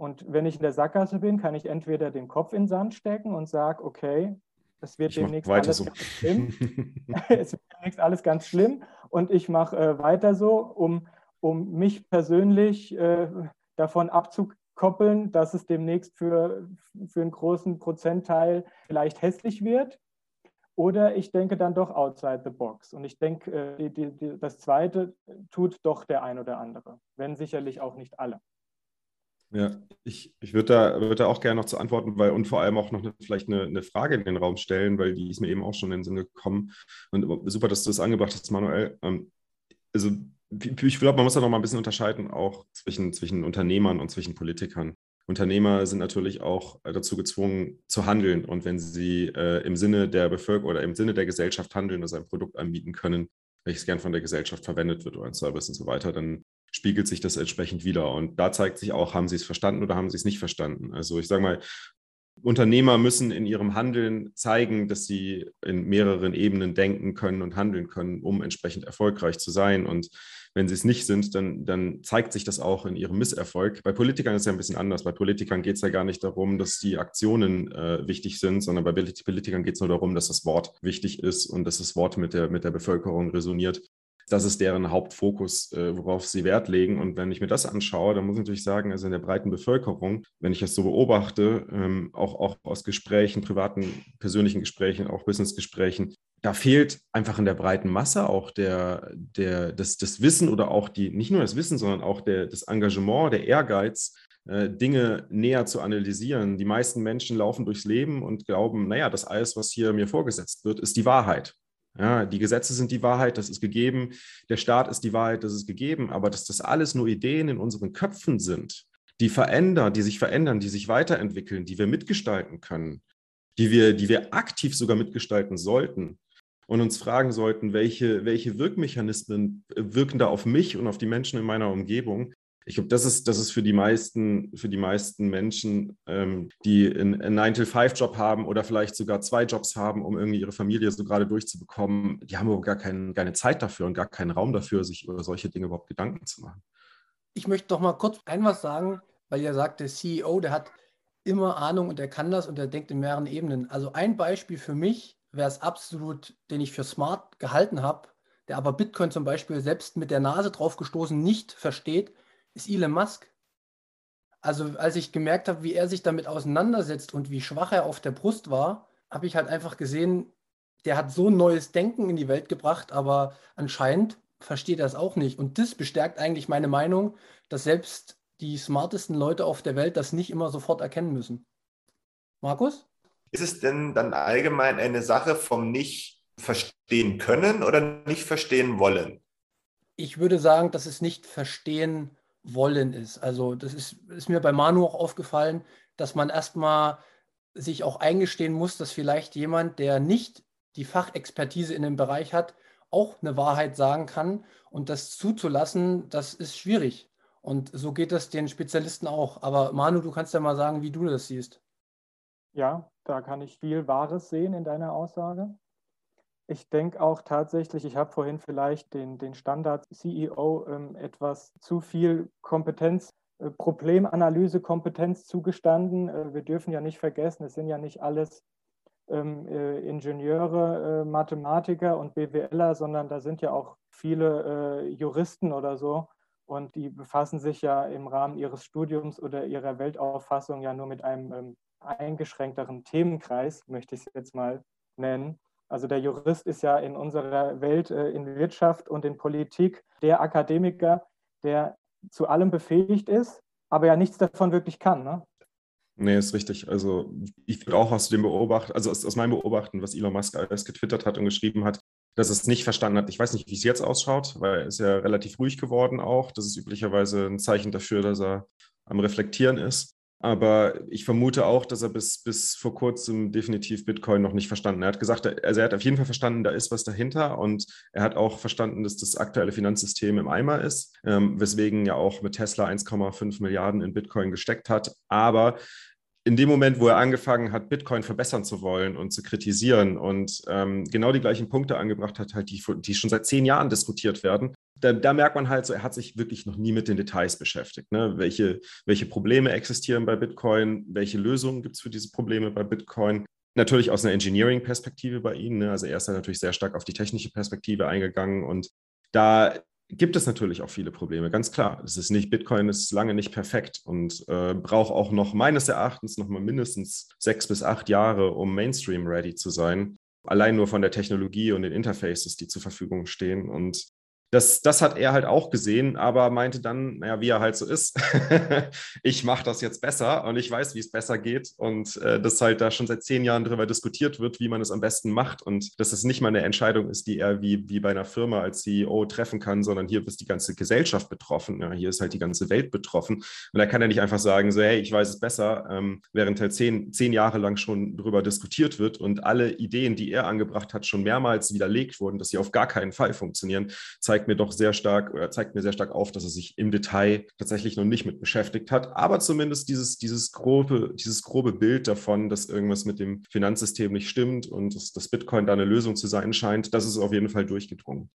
Und wenn ich in der Sackgasse bin, kann ich entweder den Kopf in den Sand stecken und sage, okay, es wird demnächst alles so. ganz schlimm. es wird demnächst alles ganz schlimm und ich mache äh, weiter so, um, um mich persönlich äh, davon abzukoppeln, dass es demnächst für, für einen großen Prozentteil vielleicht hässlich wird. Oder ich denke dann doch outside the box. Und ich denke, äh, das Zweite tut doch der ein oder andere, wenn sicherlich auch nicht alle. Ja, ich, ich würde da, würd da auch gerne noch zu antworten, weil und vor allem auch noch eine, vielleicht eine, eine, Frage in den Raum stellen, weil die ist mir eben auch schon in den Sinn gekommen. Und super, dass du das angebracht hast, Manuel. Ähm, also ich glaube, man muss da noch mal ein bisschen unterscheiden, auch zwischen, zwischen Unternehmern und zwischen Politikern. Unternehmer sind natürlich auch dazu gezwungen zu handeln. Und wenn sie äh, im Sinne der Bevölkerung oder im Sinne der Gesellschaft handeln, also ein Produkt anbieten können, welches gern von der Gesellschaft verwendet wird oder ein Service und so weiter, dann spiegelt sich das entsprechend wieder. Und da zeigt sich auch, haben sie es verstanden oder haben sie es nicht verstanden. Also ich sage mal, Unternehmer müssen in ihrem Handeln zeigen, dass sie in mehreren Ebenen denken können und handeln können, um entsprechend erfolgreich zu sein. Und wenn sie es nicht sind, dann, dann zeigt sich das auch in ihrem Misserfolg. Bei Politikern ist es ja ein bisschen anders. Bei Politikern geht es ja gar nicht darum, dass die Aktionen äh, wichtig sind, sondern bei Politikern geht es nur darum, dass das Wort wichtig ist und dass das Wort mit der, mit der Bevölkerung resoniert das ist deren Hauptfokus, äh, worauf sie Wert legen. Und wenn ich mir das anschaue, dann muss ich natürlich sagen, also in der breiten Bevölkerung, wenn ich es so beobachte, ähm, auch, auch aus Gesprächen, privaten, persönlichen Gesprächen, auch Businessgesprächen, da fehlt einfach in der breiten Masse auch der, der, das, das Wissen oder auch die, nicht nur das Wissen, sondern auch der, das Engagement, der Ehrgeiz, äh, Dinge näher zu analysieren. Die meisten Menschen laufen durchs Leben und glauben, naja, das alles, was hier mir vorgesetzt wird, ist die Wahrheit. Ja, die Gesetze sind die Wahrheit, das ist gegeben. Der Staat ist die Wahrheit, das ist gegeben. Aber dass das alles nur Ideen in unseren Köpfen sind, die verändern, die sich verändern, die sich weiterentwickeln, die wir mitgestalten können, die wir, die wir aktiv sogar mitgestalten sollten und uns fragen sollten, welche, welche Wirkmechanismen wirken da auf mich und auf die Menschen in meiner Umgebung, ich glaube, das ist, das ist für die meisten, für die meisten Menschen, ähm, die einen, einen 9-to-5-Job haben oder vielleicht sogar zwei Jobs haben, um irgendwie ihre Familie so gerade durchzubekommen, die haben aber gar kein, keine Zeit dafür und gar keinen Raum dafür, sich über solche Dinge überhaupt Gedanken zu machen. Ich möchte doch mal kurz ein was sagen, weil ihr sagt, der CEO, der hat immer Ahnung und er kann das und er denkt in mehreren Ebenen. Also ein Beispiel für mich wäre es absolut, den ich für smart gehalten habe, der aber Bitcoin zum Beispiel selbst mit der Nase drauf gestoßen nicht versteht, ist Elon Musk. Also als ich gemerkt habe, wie er sich damit auseinandersetzt und wie schwach er auf der Brust war, habe ich halt einfach gesehen, der hat so ein neues Denken in die Welt gebracht, aber anscheinend versteht er es auch nicht. Und das bestärkt eigentlich meine Meinung, dass selbst die smartesten Leute auf der Welt das nicht immer sofort erkennen müssen. Markus? Ist es denn dann allgemein eine Sache vom nicht verstehen können oder nicht verstehen wollen? Ich würde sagen, dass es nicht verstehen wollen ist. Also das ist, ist mir bei Manu auch aufgefallen, dass man erstmal sich auch eingestehen muss, dass vielleicht jemand, der nicht die Fachexpertise in dem Bereich hat, auch eine Wahrheit sagen kann. Und das zuzulassen, das ist schwierig. Und so geht es den Spezialisten auch. Aber Manu, du kannst ja mal sagen, wie du das siehst. Ja, da kann ich viel Wahres sehen in deiner Aussage. Ich denke auch tatsächlich, ich habe vorhin vielleicht den, den Standard-CEO ähm, etwas zu viel Kompetenz, äh, Problemanalyse-Kompetenz zugestanden. Äh, wir dürfen ja nicht vergessen, es sind ja nicht alles ähm, äh, Ingenieure, äh, Mathematiker und BWLer, sondern da sind ja auch viele äh, Juristen oder so, und die befassen sich ja im Rahmen ihres Studiums oder ihrer Weltauffassung ja nur mit einem ähm, eingeschränkteren Themenkreis, möchte ich es jetzt mal nennen. Also der Jurist ist ja in unserer Welt, äh, in Wirtschaft und in Politik der Akademiker, der zu allem befähigt ist, aber ja nichts davon wirklich kann. Ne? Nee, ist richtig. Also ich würde auch aus dem Beobachten, also aus, aus meinem Beobachten, was Elon Musk alles getwittert hat und geschrieben hat, dass es nicht verstanden hat. Ich weiß nicht, wie es jetzt ausschaut, weil er ist ja relativ ruhig geworden auch. Das ist üblicherweise ein Zeichen dafür, dass er am Reflektieren ist. Aber ich vermute auch, dass er bis, bis vor kurzem definitiv Bitcoin noch nicht verstanden hat. Er hat gesagt, also er hat auf jeden Fall verstanden, da ist was dahinter und er hat auch verstanden, dass das aktuelle Finanzsystem im Eimer ist, ähm, weswegen ja auch mit Tesla 1,5 Milliarden in Bitcoin gesteckt hat. Aber in dem Moment, wo er angefangen hat, Bitcoin verbessern zu wollen und zu kritisieren und ähm, genau die gleichen Punkte angebracht hat, halt, die, die schon seit zehn Jahren diskutiert werden, da, da, merkt man halt so, er hat sich wirklich noch nie mit den Details beschäftigt. Ne? Welche, welche Probleme existieren bei Bitcoin? Welche Lösungen gibt es für diese Probleme bei Bitcoin? Natürlich aus einer Engineering-Perspektive bei Ihnen. Ne? Also er ist da natürlich sehr stark auf die technische Perspektive eingegangen und da gibt es natürlich auch viele Probleme, ganz klar. Es ist nicht, Bitcoin ist lange nicht perfekt und äh, braucht auch noch meines Erachtens noch mal mindestens sechs bis acht Jahre, um Mainstream-ready zu sein. Allein nur von der Technologie und den Interfaces, die zur Verfügung stehen. Und das, das hat er halt auch gesehen, aber meinte dann, naja, wie er halt so ist, ich mache das jetzt besser und ich weiß, wie es besser geht und äh, dass halt da schon seit zehn Jahren darüber diskutiert wird, wie man es am besten macht und dass es nicht mal eine Entscheidung ist, die er wie, wie bei einer Firma als CEO treffen kann, sondern hier ist die ganze Gesellschaft betroffen, ja, hier ist halt die ganze Welt betroffen. Und da kann er nicht einfach sagen, so, hey, ich weiß es besser, ähm, während halt zehn, zehn Jahre lang schon darüber diskutiert wird und alle Ideen, die er angebracht hat, schon mehrmals widerlegt wurden, dass sie auf gar keinen Fall funktionieren, zeigt zeigt mir doch sehr stark oder zeigt mir sehr stark auf, dass er sich im Detail tatsächlich noch nicht mit beschäftigt hat, aber zumindest dieses, dieses, grobe, dieses grobe Bild davon, dass irgendwas mit dem Finanzsystem nicht stimmt und dass, dass Bitcoin da eine Lösung zu sein scheint, das ist auf jeden Fall durchgedrungen.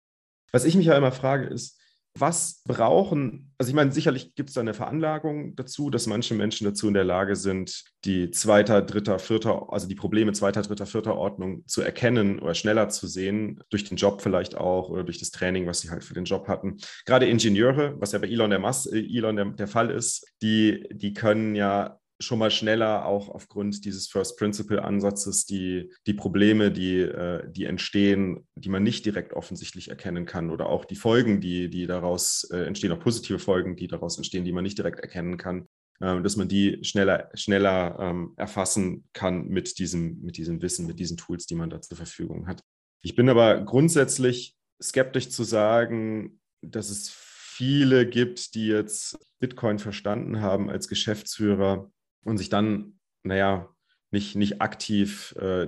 Was ich mich ja immer frage, ist, was brauchen, also ich meine, sicherlich gibt es da eine Veranlagung dazu, dass manche Menschen dazu in der Lage sind, die zweiter, dritter, vierter, also die Probleme zweiter, dritter, vierter Ordnung zu erkennen oder schneller zu sehen, durch den Job vielleicht auch oder durch das Training, was sie halt für den Job hatten. Gerade Ingenieure, was ja bei Elon der, Mas äh, Elon der, der Fall ist, die, die können ja schon mal schneller auch aufgrund dieses First Principle Ansatzes die, die Probleme, die, äh, die entstehen, die man nicht direkt offensichtlich erkennen kann oder auch die Folgen, die, die daraus äh, entstehen, auch positive Folgen, die daraus entstehen, die man nicht direkt erkennen kann, äh, dass man die schneller, schneller ähm, erfassen kann mit diesem, mit diesem Wissen, mit diesen Tools, die man da zur Verfügung hat. Ich bin aber grundsätzlich skeptisch zu sagen, dass es viele gibt, die jetzt Bitcoin verstanden haben als Geschäftsführer und sich dann, naja, nicht, nicht aktiv äh,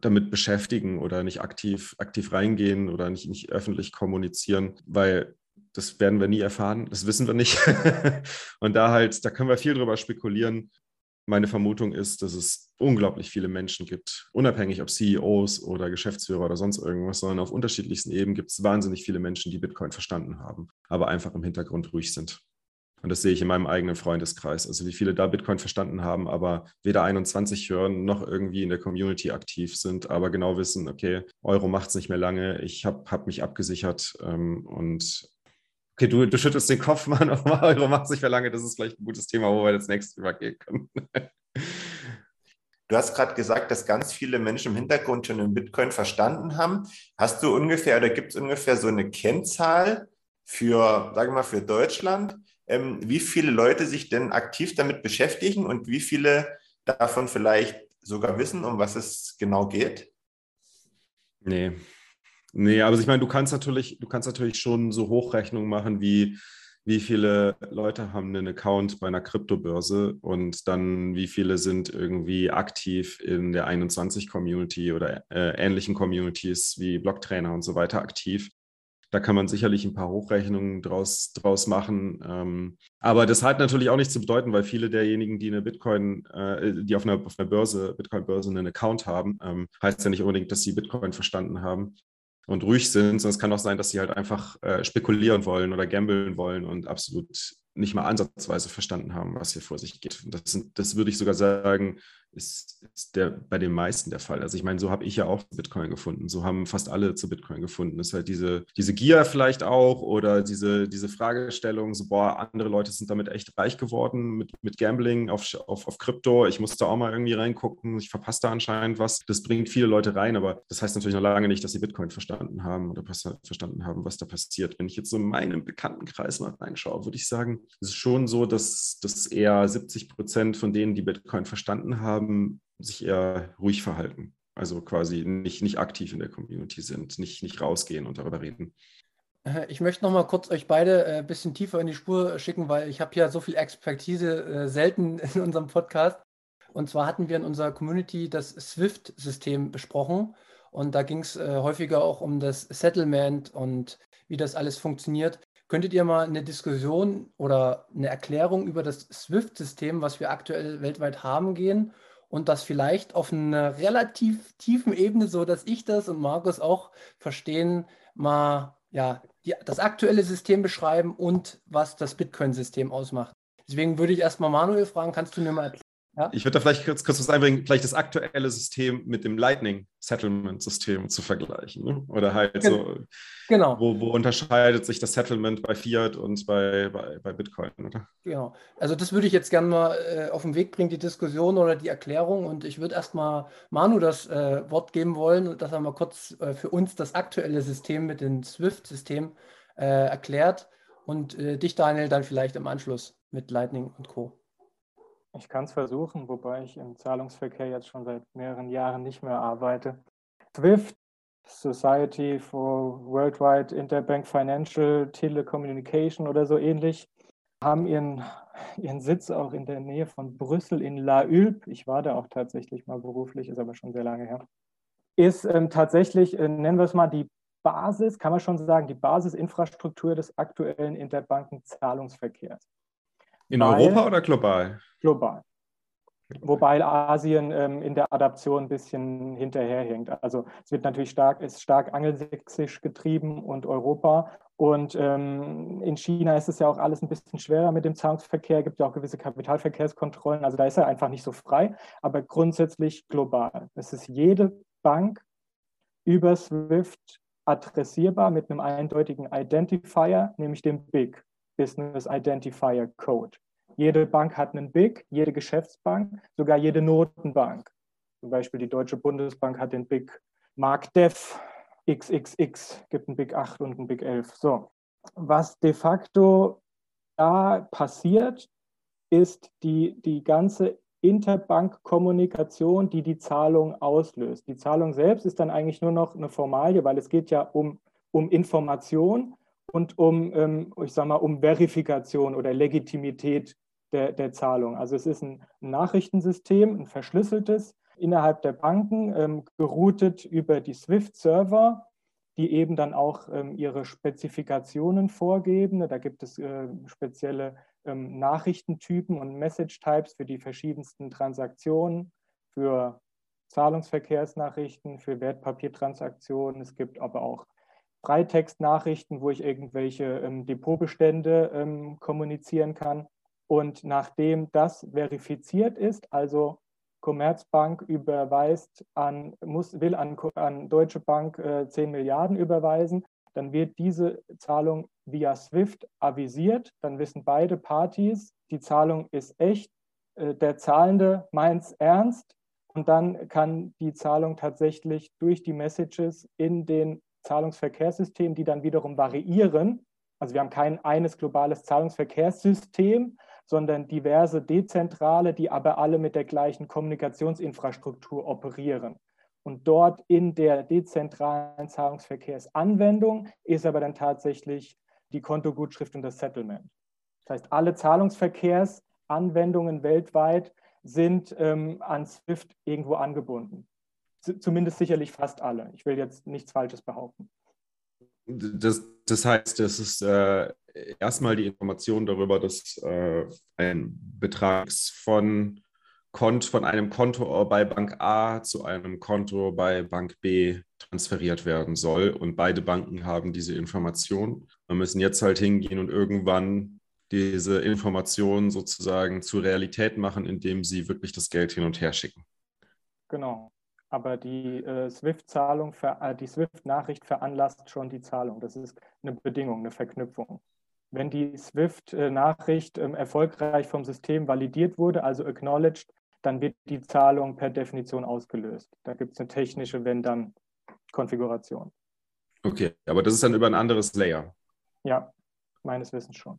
damit beschäftigen oder nicht aktiv, aktiv reingehen oder nicht, nicht öffentlich kommunizieren, weil das werden wir nie erfahren, das wissen wir nicht. und da halt, da können wir viel drüber spekulieren. Meine Vermutung ist, dass es unglaublich viele Menschen gibt, unabhängig ob CEOs oder Geschäftsführer oder sonst irgendwas, sondern auf unterschiedlichsten Ebenen gibt es wahnsinnig viele Menschen, die Bitcoin verstanden haben, aber einfach im Hintergrund ruhig sind. Und das sehe ich in meinem eigenen Freundeskreis. Also wie viele da Bitcoin verstanden haben, aber weder 21 hören noch irgendwie in der Community aktiv sind, aber genau wissen, okay, Euro macht es nicht mehr lange, ich habe hab mich abgesichert ähm, und okay, du, du schüttelst den Kopf, Mann, Euro macht es nicht mehr lange, das ist vielleicht ein gutes Thema, wo wir jetzt nächstes übergehen können. Du hast gerade gesagt, dass ganz viele Menschen im Hintergrund schon den Bitcoin verstanden haben. Hast du ungefähr oder gibt es ungefähr so eine Kennzahl für, sage ich mal, für Deutschland, ähm, wie viele Leute sich denn aktiv damit beschäftigen und wie viele davon vielleicht sogar wissen, um was es genau geht? Nee. Nee, aber ich meine, du kannst natürlich, du kannst natürlich schon so Hochrechnungen machen wie wie viele Leute haben einen Account bei einer Kryptobörse und dann wie viele sind irgendwie aktiv in der 21-Community oder äh, ähnlichen Communities wie Blocktrainer und so weiter aktiv. Da kann man sicherlich ein paar Hochrechnungen draus, draus machen. Ähm, aber das hat natürlich auch nichts zu bedeuten, weil viele derjenigen, die eine Bitcoin, äh, die auf einer, auf einer Börse, Bitcoin-Börse einen Account haben, ähm, heißt ja nicht unbedingt, dass sie Bitcoin verstanden haben und ruhig sind, sondern es kann auch sein, dass sie halt einfach äh, spekulieren wollen oder gambeln wollen und absolut nicht mal ansatzweise verstanden haben, was hier vor sich geht. Das, sind, das würde ich sogar sagen, ist, ist der, bei den meisten der Fall. Also ich meine, so habe ich ja auch Bitcoin gefunden. So haben fast alle zu Bitcoin gefunden. Das ist halt diese, diese Gier vielleicht auch oder diese, diese Fragestellung, so, boah, andere Leute sind damit echt reich geworden mit, mit Gambling auf, auf, auf Krypto. Ich muss da auch mal irgendwie reingucken. Ich verpasse da anscheinend was. Das bringt viele Leute rein, aber das heißt natürlich noch lange nicht, dass sie Bitcoin verstanden haben oder verstanden haben, was da passiert. Wenn ich jetzt so in meinem Bekanntenkreis mal reinschaue, würde ich sagen, es ist schon so, dass, dass eher 70 Prozent von denen, die Bitcoin verstanden haben, haben, sich eher ruhig verhalten. Also quasi nicht, nicht aktiv in der Community sind, nicht, nicht rausgehen und darüber reden. Äh, ich möchte noch mal kurz euch beide ein äh, bisschen tiefer in die Spur schicken, weil ich habe ja so viel Expertise äh, selten in unserem Podcast. Und zwar hatten wir in unserer Community das SWIFT-System besprochen. Und da ging es häufiger auch um das Settlement und wie das alles funktioniert. Könntet ihr mal eine Diskussion oder eine Erklärung über das SWIFT-System, was wir aktuell weltweit haben, gehen und das vielleicht auf einer relativ tiefen Ebene, so dass ich das und Markus auch verstehen, mal ja, die, das aktuelle System beschreiben und was das Bitcoin-System ausmacht. Deswegen würde ich erstmal Manuel fragen, kannst du mir mal ja? Ich würde da vielleicht kurz, kurz was einbringen, vielleicht das aktuelle System mit dem Lightning Settlement System zu vergleichen. Ne? Oder halt so, genau. Wo, wo, unterscheidet sich das Settlement bei Fiat und bei, bei, bei Bitcoin? Oder? Genau. Also das würde ich jetzt gerne mal äh, auf den Weg bringen, die Diskussion oder die Erklärung. Und ich würde erstmal Manu das äh, Wort geben wollen, dass er mal kurz äh, für uns das aktuelle System mit dem SWIFT-System äh, erklärt. Und äh, dich, Daniel, dann vielleicht im Anschluss mit Lightning und Co. Ich kann es versuchen, wobei ich im Zahlungsverkehr jetzt schon seit mehreren Jahren nicht mehr arbeite. SWIFT, Society for Worldwide Interbank Financial Telecommunication oder so ähnlich, haben ihren, ihren Sitz auch in der Nähe von Brüssel in La Hulpe. Ich war da auch tatsächlich mal beruflich, ist aber schon sehr lange her. Ist ähm, tatsächlich, äh, nennen wir es mal, die Basis, kann man schon sagen, die Basisinfrastruktur des aktuellen Interbankenzahlungsverkehrs. In Weil, Europa oder global? Global. Wobei Asien ähm, in der Adaption ein bisschen hinterherhängt. Also es wird natürlich stark, ist stark angelsächsisch getrieben und Europa. Und ähm, in China ist es ja auch alles ein bisschen schwerer mit dem Zahlungsverkehr, gibt ja auch gewisse Kapitalverkehrskontrollen. Also da ist er einfach nicht so frei, aber grundsätzlich global. Es ist jede Bank über SWIFT adressierbar mit einem eindeutigen Identifier, nämlich dem BIC. Business Identifier Code. Jede Bank hat einen BIC, jede Geschäftsbank, sogar jede Notenbank. Zum Beispiel die Deutsche Bundesbank hat den BIC MarkDev XXX, gibt einen BIC 8 und einen BIC 11. So, was de facto da passiert, ist die, die ganze Interbankkommunikation, die die Zahlung auslöst. Die Zahlung selbst ist dann eigentlich nur noch eine Formalie, weil es geht ja um, um Information und um, ähm, ich sag mal, um Verifikation oder Legitimität der, der Zahlung. Also es ist ein Nachrichtensystem, ein verschlüsseltes, innerhalb der Banken, ähm, geroutet über die SWIFT-Server, die eben dann auch ähm, ihre Spezifikationen vorgeben. Da gibt es äh, spezielle ähm, Nachrichtentypen und Message-Types für die verschiedensten Transaktionen, für Zahlungsverkehrsnachrichten, für Wertpapiertransaktionen. Es gibt aber auch Freitextnachrichten, wo ich irgendwelche ähm, Depotbestände ähm, kommunizieren kann. Und nachdem das verifiziert ist, also Commerzbank überweist an, muss, will an, an Deutsche Bank äh, 10 Milliarden überweisen, dann wird diese Zahlung via SWIFT avisiert. Dann wissen beide Partys, die Zahlung ist echt, äh, der Zahlende meint es ernst und dann kann die Zahlung tatsächlich durch die Messages in den Zahlungsverkehrssystem, die dann wiederum variieren. Also wir haben kein eines globales Zahlungsverkehrssystem, sondern diverse dezentrale, die aber alle mit der gleichen Kommunikationsinfrastruktur operieren. Und dort in der dezentralen Zahlungsverkehrsanwendung ist aber dann tatsächlich die Kontogutschrift und das Settlement. Das heißt, alle Zahlungsverkehrsanwendungen weltweit sind ähm, an SWIFT irgendwo angebunden. Zumindest sicherlich fast alle. Ich will jetzt nichts Falsches behaupten. Das, das heißt, es ist äh, erstmal die Information darüber, dass äh, ein Betrag von, Kont von einem Konto bei Bank A zu einem Konto bei Bank B transferiert werden soll. Und beide Banken haben diese Information. Wir müssen jetzt halt hingehen und irgendwann diese Information sozusagen zur Realität machen, indem sie wirklich das Geld hin und her schicken. Genau. Aber die äh, SWIFT-Zahlung, äh, die SWIFT-Nachricht veranlasst schon die Zahlung. Das ist eine Bedingung, eine Verknüpfung. Wenn die SWIFT-Nachricht ähm, erfolgreich vom System validiert wurde, also acknowledged, dann wird die Zahlung per Definition ausgelöst. Da gibt es eine technische Wenn-Dann-Konfiguration. Okay, aber das ist dann über ein anderes Layer. Ja, meines Wissens schon.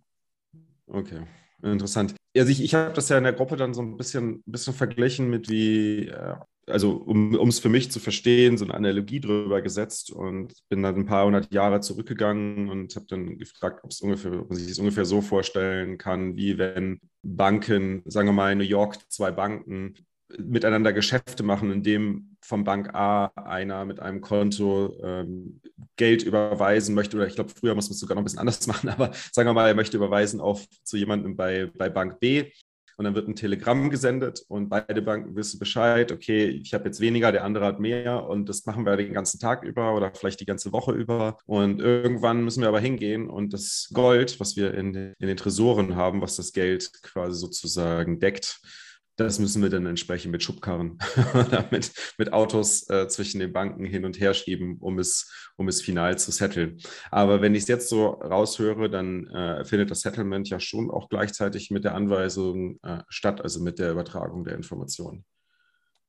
Okay, interessant. Also ich, ich habe das ja in der Gruppe dann so ein bisschen, bisschen verglichen mit wie, äh, also um es für mich zu verstehen, so eine Analogie drüber gesetzt und bin dann ein paar hundert Jahre zurückgegangen und habe dann gefragt, ob, es ungefähr, ob man sich das ungefähr so vorstellen kann, wie wenn Banken, sagen wir mal in New York, zwei Banken miteinander Geschäfte machen, indem vom Bank A einer mit einem Konto ähm, Geld überweisen möchte, oder ich glaube, früher muss man es sogar noch ein bisschen anders machen, aber sagen wir mal, er möchte überweisen auf zu jemandem bei, bei Bank B und dann wird ein Telegramm gesendet und beide Banken wissen Bescheid, okay, ich habe jetzt weniger, der andere hat mehr und das machen wir den ganzen Tag über oder vielleicht die ganze Woche über. Und irgendwann müssen wir aber hingehen und das Gold, was wir in, in den Tresoren haben, was das Geld quasi sozusagen deckt, das müssen wir dann entsprechend mit Schubkarren oder mit, mit Autos äh, zwischen den Banken hin und her schieben, um es, um es final zu setteln. Aber wenn ich es jetzt so raushöre, dann äh, findet das Settlement ja schon auch gleichzeitig mit der Anweisung äh, statt, also mit der Übertragung der Informationen.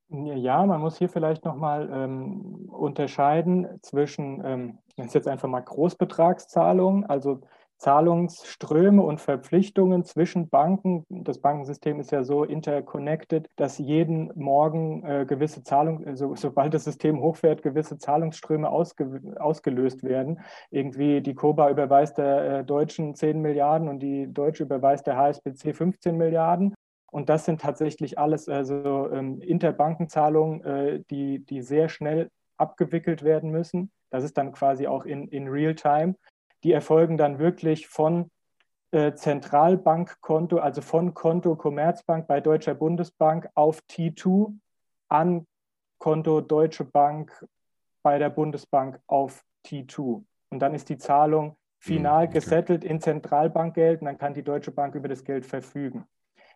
Ja, man muss hier vielleicht nochmal ähm, unterscheiden zwischen, ähm, ich jetzt einfach mal Großbetragszahlungen, also Zahlungsströme und Verpflichtungen zwischen Banken. Das Bankensystem ist ja so interconnected, dass jeden Morgen äh, gewisse Zahlungen, äh, so, sobald das System hochfährt, gewisse Zahlungsströme ausge, ausgelöst werden. Irgendwie die Koba überweist der äh, Deutschen 10 Milliarden und die Deutsche überweist der HSBC 15 Milliarden. Und das sind tatsächlich alles also ähm, Interbankenzahlungen, äh, die, die sehr schnell abgewickelt werden müssen. Das ist dann quasi auch in, in Real Time die erfolgen dann wirklich von äh, Zentralbankkonto, also von Konto Commerzbank bei Deutscher Bundesbank auf T2 an Konto Deutsche Bank bei der Bundesbank auf T2. Und dann ist die Zahlung final hm, okay. gesettelt in Zentralbankgeld und dann kann die Deutsche Bank über das Geld verfügen.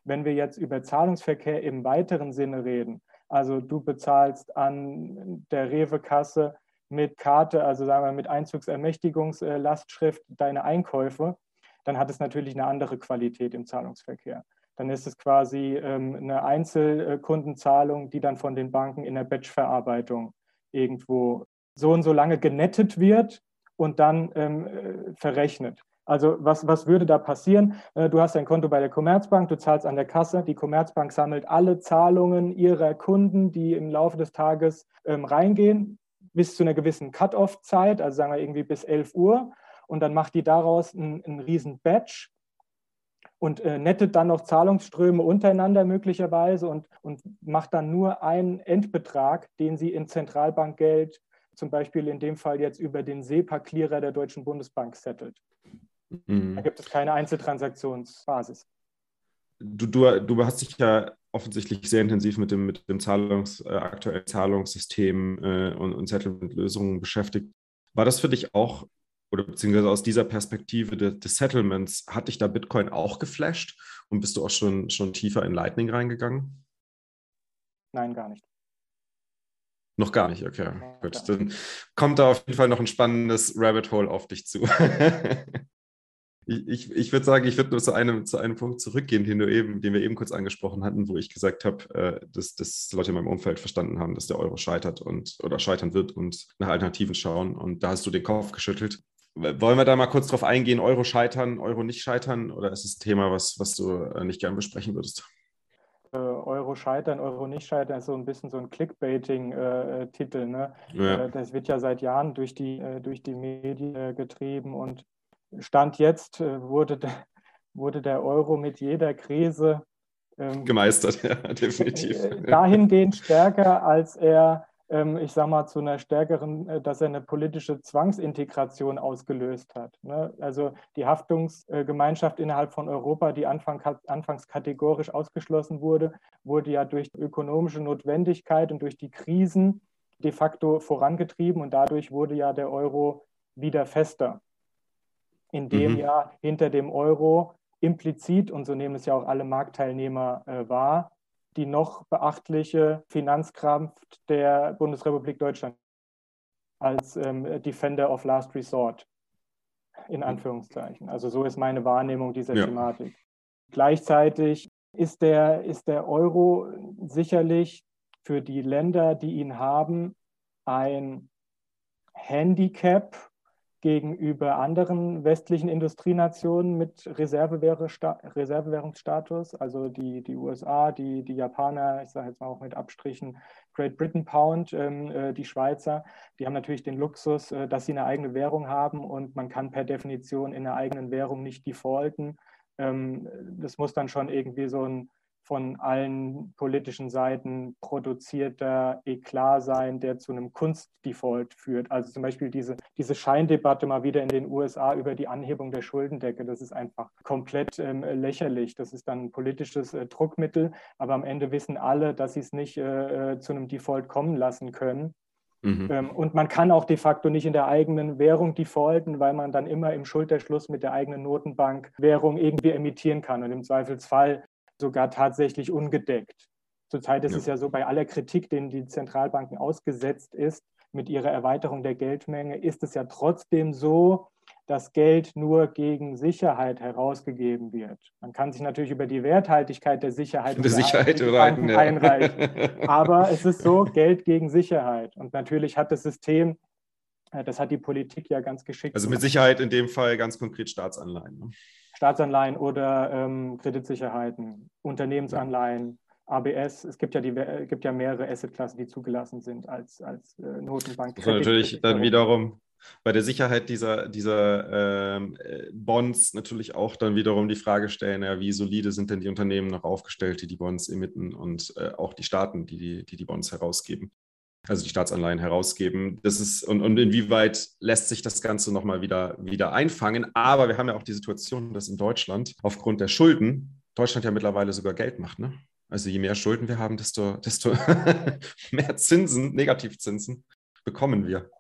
Wenn wir jetzt über Zahlungsverkehr im weiteren Sinne reden, also du bezahlst an der Rewe-Kasse mit Karte, also sagen wir mit Einzugsermächtigungslastschrift deine Einkäufe, dann hat es natürlich eine andere Qualität im Zahlungsverkehr. Dann ist es quasi ähm, eine Einzelkundenzahlung, die dann von den Banken in der Batchverarbeitung irgendwo so und so lange genettet wird und dann ähm, äh, verrechnet. Also was, was würde da passieren? Äh, du hast ein Konto bei der Commerzbank, du zahlst an der Kasse, die Commerzbank sammelt alle Zahlungen ihrer Kunden, die im Laufe des Tages ähm, reingehen, bis zu einer gewissen Cut-off-Zeit, also sagen wir irgendwie bis 11 Uhr. Und dann macht die daraus einen, einen riesen Batch und äh, nettet dann noch Zahlungsströme untereinander möglicherweise und, und macht dann nur einen Endbetrag, den sie in Zentralbankgeld, zum Beispiel in dem Fall jetzt über den SEPA-Clearer der Deutschen Bundesbank settelt. Mhm. Da gibt es keine Einzeltransaktionsbasis. Du, du, du hast dich ja offensichtlich sehr intensiv mit dem, mit dem Zahlungs, äh, aktuellen Zahlungssystem äh, und, und Settlement-Lösungen beschäftigt. War das für dich auch, oder beziehungsweise aus dieser Perspektive des, des Settlements, hat dich da Bitcoin auch geflasht und bist du auch schon, schon tiefer in Lightning reingegangen? Nein, gar nicht. Noch gar nicht, okay. Gut, dann kommt da auf jeden Fall noch ein spannendes Rabbit Hole auf dich zu. ich, ich, würde sagen, ich würde nur zu einem, zu einem Punkt zurückgehen, den, du eben, den wir eben kurz angesprochen hatten, wo ich gesagt habe, äh, dass, dass Leute in meinem Umfeld verstanden haben, dass der Euro scheitert und oder scheitern wird und nach Alternativen schauen. Und da hast du den Kopf geschüttelt. Wollen wir da mal kurz drauf eingehen, Euro scheitern, Euro nicht scheitern? Oder ist es ein Thema, was, was du äh, nicht gern besprechen würdest? Äh, Euro scheitern, Euro nicht scheitern, ist so ein bisschen so ein Clickbaiting-Titel. Äh, ne? Ja. Das wird ja seit Jahren durch die, durch die Medien getrieben und Stand jetzt wurde, der, wurde der Euro mit jeder Krise ähm, gemeistert, ja, definitiv. Dahingehend stärker, als er ähm, ich sage mal, zu einer stärkeren, äh, dass er eine politische Zwangsintegration ausgelöst hat. Ne? Also die Haftungsgemeinschaft innerhalb von Europa, die anfangs kategorisch ausgeschlossen wurde, wurde ja durch ökonomische Notwendigkeit und durch die Krisen de facto vorangetrieben und dadurch wurde ja der Euro wieder fester, indem mhm. ja hinter dem Euro implizit, und so nehmen es ja auch alle Marktteilnehmer äh, wahr, die noch beachtliche Finanzkraft der Bundesrepublik Deutschland als ähm, Defender of Last Resort, in Anführungszeichen. Also so ist meine Wahrnehmung dieser ja. Thematik. Gleichzeitig ist der, ist der Euro sicherlich für die Länder, die ihn haben, ein Handicap gegenüber anderen westlichen Industrienationen mit Reservewährungsstatus, also die, die USA, die, die Japaner, ich sage jetzt mal auch mit Abstrichen Great Britain Pound, ähm, äh, die Schweizer, die haben natürlich den Luxus, äh, dass sie eine eigene Währung haben und man kann per Definition in der eigenen Währung nicht defaulten. Ähm, das muss dann schon irgendwie so ein von allen politischen Seiten produzierter Eklat sein, der zu einem Kunstdefault führt. Also zum Beispiel diese, diese Scheindebatte mal wieder in den USA über die Anhebung der Schuldendecke, das ist einfach komplett ähm, lächerlich. Das ist dann ein politisches äh, Druckmittel, aber am Ende wissen alle, dass sie es nicht äh, äh zu einem Default kommen lassen können. Mhm. Ähm, und man kann auch de facto nicht in der eigenen Währung defaulten, weil man dann immer im Schulterschluss mit der eigenen Notenbank Währung irgendwie emittieren kann. Und im Zweifelsfall sogar tatsächlich ungedeckt. Zurzeit ist ja. es ja so, bei aller Kritik, denen die Zentralbanken ausgesetzt ist, mit ihrer Erweiterung der Geldmenge, ist es ja trotzdem so, dass Geld nur gegen Sicherheit herausgegeben wird. Man kann sich natürlich über die Werthaltigkeit der Sicherheit, der Sicherheit Banken ja. einreichen. Aber es ist so, Geld gegen Sicherheit. Und natürlich hat das System, äh, das hat die Politik ja ganz geschickt. Also mit Sicherheit in dem Fall ganz konkret Staatsanleihen. Ne? Staatsanleihen oder ähm, Kreditsicherheiten, Unternehmensanleihen, ABS. Es gibt ja, die, gibt ja mehrere Assetklassen, die zugelassen sind als, als äh, Notenbank. Das natürlich dann wiederum bei der Sicherheit dieser, dieser ähm, äh, Bonds natürlich auch dann wiederum die Frage stellen, ja, wie solide sind denn die Unternehmen noch aufgestellt, die die Bonds emitten und äh, auch die Staaten, die die, die die Bonds herausgeben also die Staatsanleihen herausgeben. Das ist, und, und inwieweit lässt sich das Ganze nochmal wieder, wieder einfangen. Aber wir haben ja auch die Situation, dass in Deutschland aufgrund der Schulden Deutschland ja mittlerweile sogar Geld macht. Ne? Also je mehr Schulden wir haben, desto, desto mehr Zinsen, Negativzinsen bekommen wir.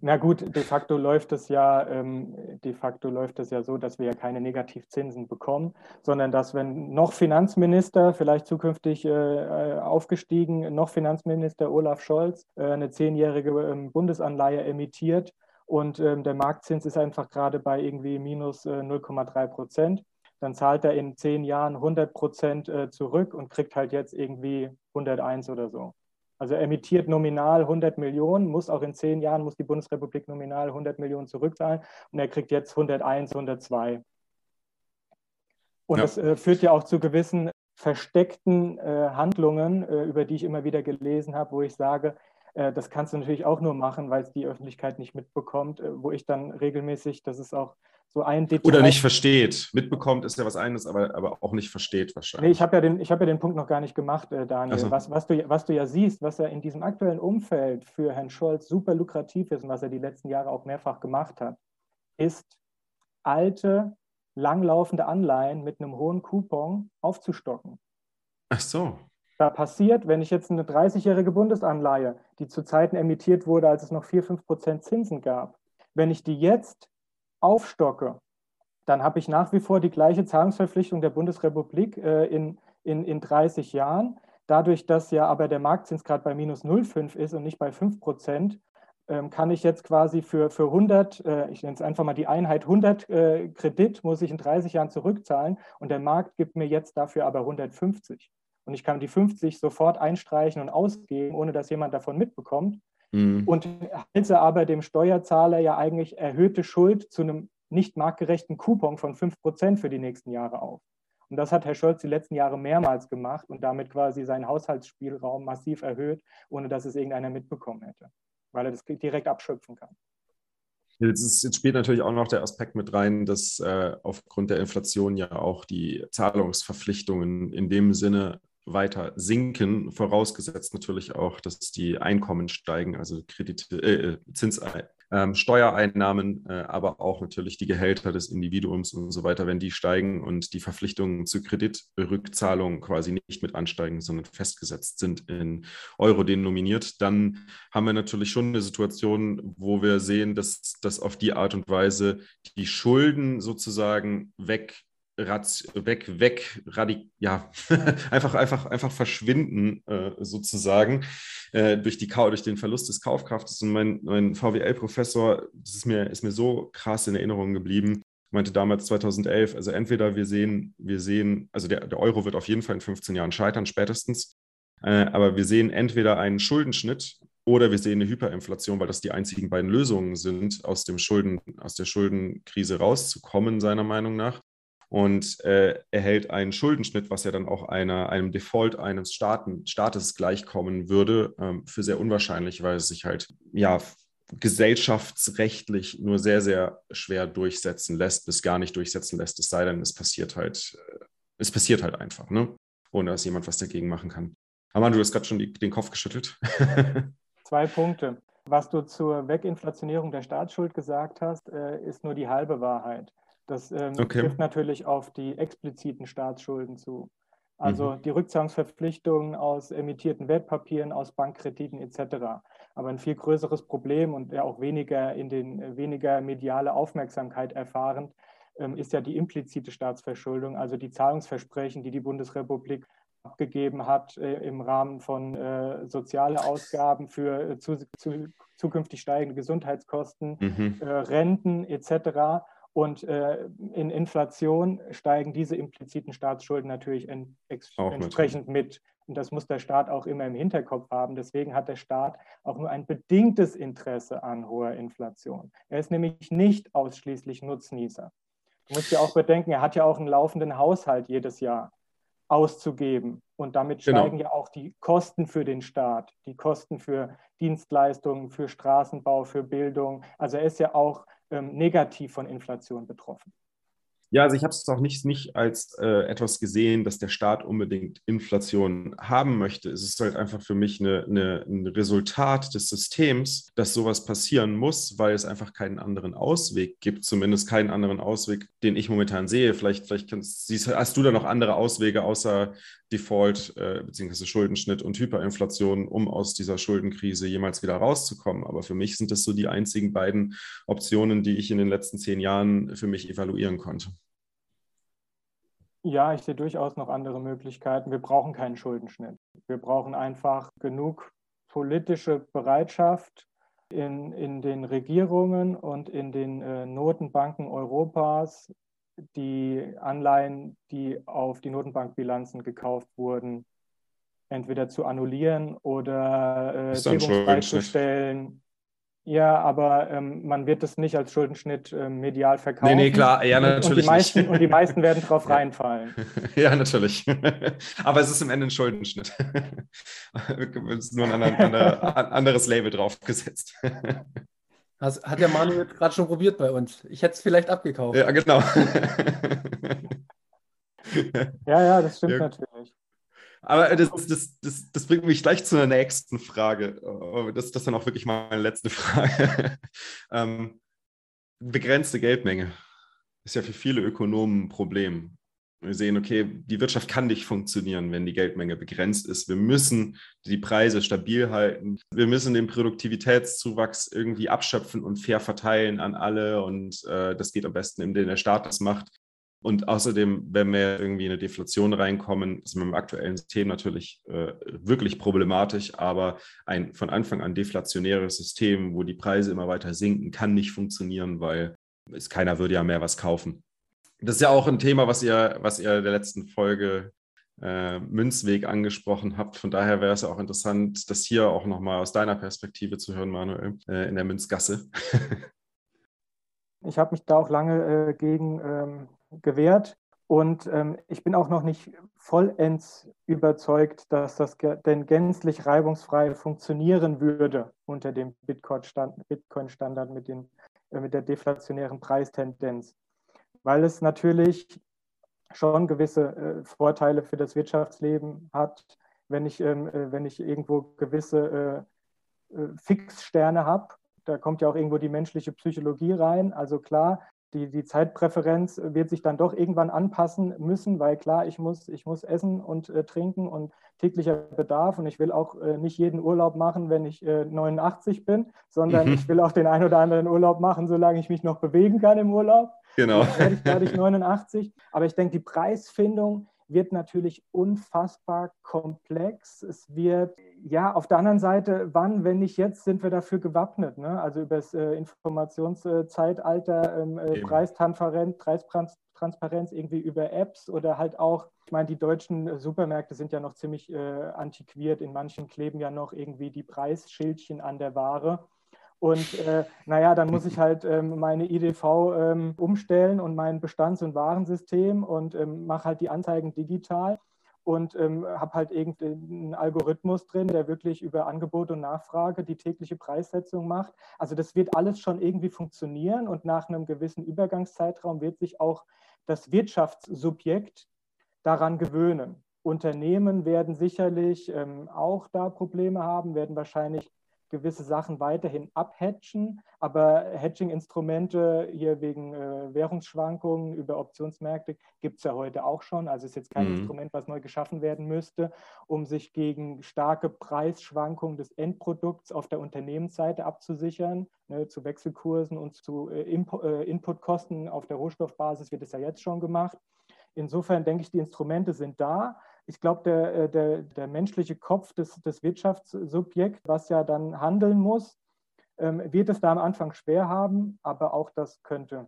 Na gut, de facto läuft es ja, ähm, de facto läuft es ja so, dass wir ja keine Negativzinsen bekommen, sondern dass wenn noch Finanzminister, vielleicht zukünftig äh, äh aufgestiegen, noch Finanzminister Olaf Scholz äh, eine zehnjährige ähm, Bundesanleihe emittiert und ähm, der Marktzins ist einfach gerade bei irgendwie minus äh, 0,3 Prozent, dann zahlt er in zehn Jahren 100 Prozent äh, zurück und kriegt halt jetzt irgendwie 101 oder so. Also emittiert nominal 100 Millionen, muss auch in zehn Jahren, muss die Bundesrepublik nominal 100 Millionen zurückzahlen und er kriegt jetzt 101, 102. Und ja. das äh, führt ja auch zu gewissen versteckten äh, Handlungen, äh, über die ich immer wieder gelesen habe, wo ich sage, äh, das kannst du natürlich auch nur machen, weil es die Öffentlichkeit nicht mitbekommt, äh, wo ich dann regelmäßig, das ist auch so ein Detail. Oder nicht versteht. Mitbekommt ist ja was eines, aber, aber auch nicht versteht wahrscheinlich. Nee, ich habe ja, den, hab ja den Punkt noch gar nicht gemacht, äh, Daniel. So. Was, was, du, was du ja siehst, was er in diesem aktuellen Umfeld für Herrn Scholz super lukrativ ist und was er die letzten Jahre auch mehrfach gemacht hat, ist alte, langlaufende Anleihen mit einem hohen Coupon aufzustocken. Ach so. da passiert, wenn ich jetzt eine 30-jährige Bundesanleihe, die zu Zeiten emittiert wurde, als es noch 4, 5 Prozent Zinsen gab, wenn ich die jetzt aufstocke, dann habe ich nach wie vor die gleiche Zahlungsverpflichtung der Bundesrepublik äh, in, in, in 30 Jahren. Dadurch, dass ja aber der Marktzins gerade bei minus 0,5 ist und nicht bei 5 Prozent, ähm, kann ich jetzt quasi für, für 100, äh, ich nenne es einfach mal die Einheit 100 äh, Kredit, muss ich in 30 Jahren zurückzahlen und der Markt gibt mir jetzt dafür aber 150. Und ich kann die 50 sofort einstreichen und ausgeben, ohne dass jemand davon mitbekommt. Mhm. Und halte aber dem Steuerzahler ja eigentlich erhöhte Schuld zu einem nicht marktgerechten Coupon von 5% für die nächsten Jahre auf. Und das hat Herr Scholz die letzten Jahre mehrmals gemacht und damit quasi seinen Haushaltsspielraum massiv erhöht, ohne dass es irgendeiner mitbekommen hätte, weil er das direkt abschöpfen kann. Jetzt, ist, jetzt, spielt natürlich auch noch der Aspekt mit rein, dass äh, aufgrund der Inflation ja auch die Zahlungsverpflichtungen in dem Sinne weiter sinken, vorausgesetzt natürlich auch, dass die Einkommen steigen, also Kredite, äh, Zins, ähm, Steuereinnahmen, äh, aber auch natürlich die Gehälter des Individuums und so weiter, wenn die steigen und die Verpflichtungen zu Kreditrückzahlungen quasi nicht mit ansteigen, sondern festgesetzt sind in Euro denominiert, dann haben wir natürlich schon eine Situation, wo wir sehen, dass, dass auf die Art und Weise die Schulden sozusagen weg weg, weg, radik ja, einfach, einfach, einfach verschwinden, äh, sozusagen, äh, durch, die, durch den Verlust des Kaufkraftes. Und mein, mein VWL-Professor, das ist mir, ist mir so krass in Erinnerung geblieben, meinte damals 2011, also entweder wir sehen, wir sehen, also der, der Euro wird auf jeden Fall in 15 Jahren scheitern, spätestens, äh, aber wir sehen entweder einen Schuldenschnitt oder wir sehen eine Hyperinflation, weil das die einzigen beiden Lösungen sind, aus, dem Schulden, aus der Schuldenkrise rauszukommen, seiner Meinung nach und äh, erhält einen Schuldenschnitt, was ja dann auch einer, einem Default eines Staaten, Staates gleichkommen würde, ähm, für sehr unwahrscheinlich, weil es sich halt ja gesellschaftsrechtlich nur sehr, sehr schwer durchsetzen lässt, bis gar nicht durchsetzen lässt, es sei denn, es passiert halt, äh, es passiert halt einfach, ne? ohne dass jemand was dagegen machen kann. Aber du hast gerade schon die, den Kopf geschüttelt. Zwei Punkte. Was du zur Weginflationierung der Staatsschuld gesagt hast, äh, ist nur die halbe Wahrheit. Das ähm, okay. trifft natürlich auf die expliziten Staatsschulden zu. Also mhm. die Rückzahlungsverpflichtungen aus emittierten Wertpapieren, aus Bankkrediten etc. Aber ein viel größeres Problem und ja auch weniger in den weniger mediale Aufmerksamkeit erfahrend ähm, ist ja die implizite Staatsverschuldung, also die Zahlungsversprechen, die die Bundesrepublik abgegeben hat äh, im Rahmen von äh, soziale Ausgaben für äh, zu, zu, zukünftig steigende Gesundheitskosten, mhm. äh, Renten etc. Und äh, in Inflation steigen diese impliziten Staatsschulden natürlich en entsprechend mit. Und das muss der Staat auch immer im Hinterkopf haben. Deswegen hat der Staat auch nur ein bedingtes Interesse an hoher Inflation. Er ist nämlich nicht ausschließlich Nutznießer. Du musst ja auch bedenken, er hat ja auch einen laufenden Haushalt jedes Jahr auszugeben. Und damit genau. steigen ja auch die Kosten für den Staat, die Kosten für Dienstleistungen, für Straßenbau, für Bildung. Also er ist ja auch ähm, negativ von Inflation betroffen. Ja, also ich habe es auch nicht, nicht als äh, etwas gesehen, dass der Staat unbedingt Inflation haben möchte. Es ist halt einfach für mich eine, eine, ein Resultat des Systems, dass sowas passieren muss, weil es einfach keinen anderen Ausweg gibt, zumindest keinen anderen Ausweg, den ich momentan sehe. Vielleicht, vielleicht kannst, siehst, hast du da noch andere Auswege außer Default äh, bzw. Schuldenschnitt und Hyperinflation, um aus dieser Schuldenkrise jemals wieder rauszukommen. Aber für mich sind das so die einzigen beiden Optionen, die ich in den letzten zehn Jahren für mich evaluieren konnte. Ja, ich sehe durchaus noch andere Möglichkeiten. Wir brauchen keinen Schuldenschnitt. Wir brauchen einfach genug politische Bereitschaft in, in den Regierungen und in den äh, Notenbanken Europas, die Anleihen, die auf die Notenbankbilanzen gekauft wurden, entweder zu annullieren oder äh, beizustellen. Ja, aber ähm, man wird es nicht als Schuldenschnitt äh, medial verkaufen. Nee, nee, klar, ja, natürlich. Und die meisten, und die meisten werden drauf reinfallen. Ja, natürlich. aber es ist im Ende ein Schuldenschnitt. es ist nur ein anderes Label draufgesetzt. Das hat der Manu jetzt gerade schon probiert bei uns. Ich hätte es vielleicht abgekauft. Ja, genau. ja, ja, das stimmt ja. natürlich. Aber das, das, das, das, bringt mich gleich zu einer nächsten Frage. Das, das ist dann auch wirklich meine letzte Frage. ähm, begrenzte Geldmenge ist ja für viele Ökonomen ein Problem. Wir sehen, okay, die Wirtschaft kann nicht funktionieren, wenn die Geldmenge begrenzt ist. Wir müssen die Preise stabil halten. Wir müssen den Produktivitätszuwachs irgendwie abschöpfen und fair verteilen an alle. Und äh, das geht am besten, indem der Staat das macht. Und außerdem, wenn wir irgendwie in eine Deflation reinkommen, ist mit dem aktuellen System natürlich äh, wirklich problematisch, aber ein von Anfang an deflationäres System, wo die Preise immer weiter sinken, kann nicht funktionieren, weil es keiner würde ja mehr was kaufen. Das ist ja auch ein Thema, was ihr, was ihr in der letzten Folge äh, Münzweg angesprochen habt. Von daher wäre es auch interessant, das hier auch nochmal aus deiner Perspektive zu hören, Manuel, äh, in der Münzgasse. ich habe mich da auch lange äh, gegen ähm, gewährt und ähm, ich bin auch noch nicht vollends überzeugt, dass das denn gänzlich reibungsfrei funktionieren würde unter dem Bitcoin-Standard Bitcoin mit, den, äh, mit der deflationären Preistendenz weil es natürlich schon gewisse äh, Vorteile für das Wirtschaftsleben hat, wenn ich, ähm, äh, wenn ich irgendwo gewisse äh, Fixsterne habe. Da kommt ja auch irgendwo die menschliche Psychologie rein. Also klar, die, die Zeitpräferenz wird sich dann doch irgendwann anpassen müssen, weil klar, ich muss, ich muss essen und äh, trinken und täglicher Bedarf und ich will auch äh, nicht jeden Urlaub machen, wenn ich äh, 89 bin, sondern mhm. ich will auch den ein oder anderen Urlaub machen, solange ich mich noch bewegen kann im Urlaub. Genau. Dann werde ich, werde ich 89. Aber ich denke, die Preisfindung wird natürlich unfassbar komplex. Es wird, ja, auf der anderen Seite, wann, wenn nicht jetzt, sind wir dafür gewappnet? Ne? Also über das äh, Informationszeitalter, ähm, äh, Preistransparenz, Preistransparenz irgendwie über Apps oder halt auch, ich meine, die deutschen Supermärkte sind ja noch ziemlich äh, antiquiert. In manchen kleben ja noch irgendwie die Preisschildchen an der Ware. Und äh, naja, dann muss ich halt ähm, meine IDV ähm, umstellen und mein Bestands- und Warensystem und ähm, mache halt die Anzeigen digital und ähm, habe halt irgendeinen Algorithmus drin, der wirklich über Angebot und Nachfrage die tägliche Preissetzung macht. Also das wird alles schon irgendwie funktionieren und nach einem gewissen Übergangszeitraum wird sich auch das Wirtschaftssubjekt daran gewöhnen. Unternehmen werden sicherlich ähm, auch da Probleme haben, werden wahrscheinlich gewisse Sachen weiterhin abhatchen, aber Hedging-Instrumente hier wegen äh, Währungsschwankungen über Optionsmärkte gibt es ja heute auch schon. Also ist jetzt kein mhm. Instrument, was neu geschaffen werden müsste, um sich gegen starke Preisschwankungen des Endprodukts auf der Unternehmensseite abzusichern. Ne, zu Wechselkursen und zu äh, Impo äh, Inputkosten auf der Rohstoffbasis wird es ja jetzt schon gemacht. Insofern denke ich, die Instrumente sind da ich glaube, der, äh, der, der menschliche Kopf des, des Wirtschaftssubjekts, was ja dann handeln muss, ähm, wird es da am Anfang schwer haben, aber auch das könnte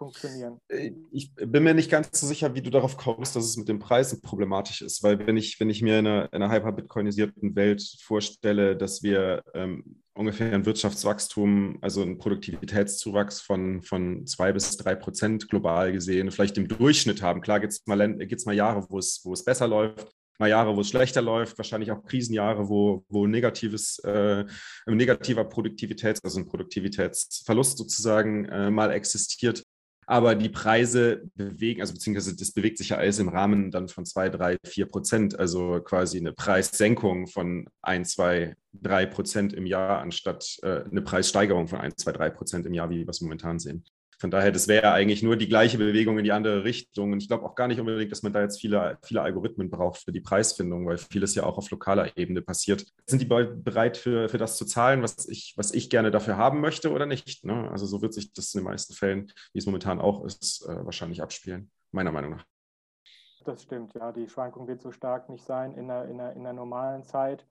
funktionieren. Äh, ich bin mir nicht ganz so sicher, wie du darauf kommst, dass es mit den Preisen problematisch ist, weil wenn ich, wenn ich mir in einer, in einer hyper-bitcoinisierten Welt vorstelle, dass wir ähm, ungefähr ein Wirtschaftswachstum, also ein Produktivitätszuwachs von, von zwei bis drei Prozent global gesehen, vielleicht im Durchschnitt haben. Klar gibt es mal, mal Jahre, wo es, wo es besser läuft, mal Jahre, wo es schlechter läuft, wahrscheinlich auch Krisenjahre, wo, wo negatives, äh, negativer Produktivitäts, also ein Produktivitätsverlust sozusagen äh, mal existiert aber die Preise bewegen, also beziehungsweise das bewegt sich ja alles im Rahmen dann von 2, 3, 4 Prozent, also quasi eine Preissenkung von 1, 2, 3 Prozent im Jahr, anstatt äh, eine Preissteigerung von 1, 2, 3 Prozent im Jahr, wie wir es momentan sehen. Von daher, das wäre eigentlich nur die gleiche Bewegung in die andere Richtung. Und ich glaube auch gar nicht unbedingt, dass man da jetzt viele, viele Algorithmen braucht für die Preisfindung, weil vieles ja auch auf lokaler Ebene passiert. Sind die bereit für, für das zu zahlen, was ich, was ich gerne dafür haben möchte oder nicht? Ne? Also so wird sich das in den meisten Fällen, wie es momentan auch ist, äh, wahrscheinlich abspielen, meiner Meinung nach. Das stimmt, ja. Die Schwankung wird so stark nicht sein in der, in der, in der normalen Zeit.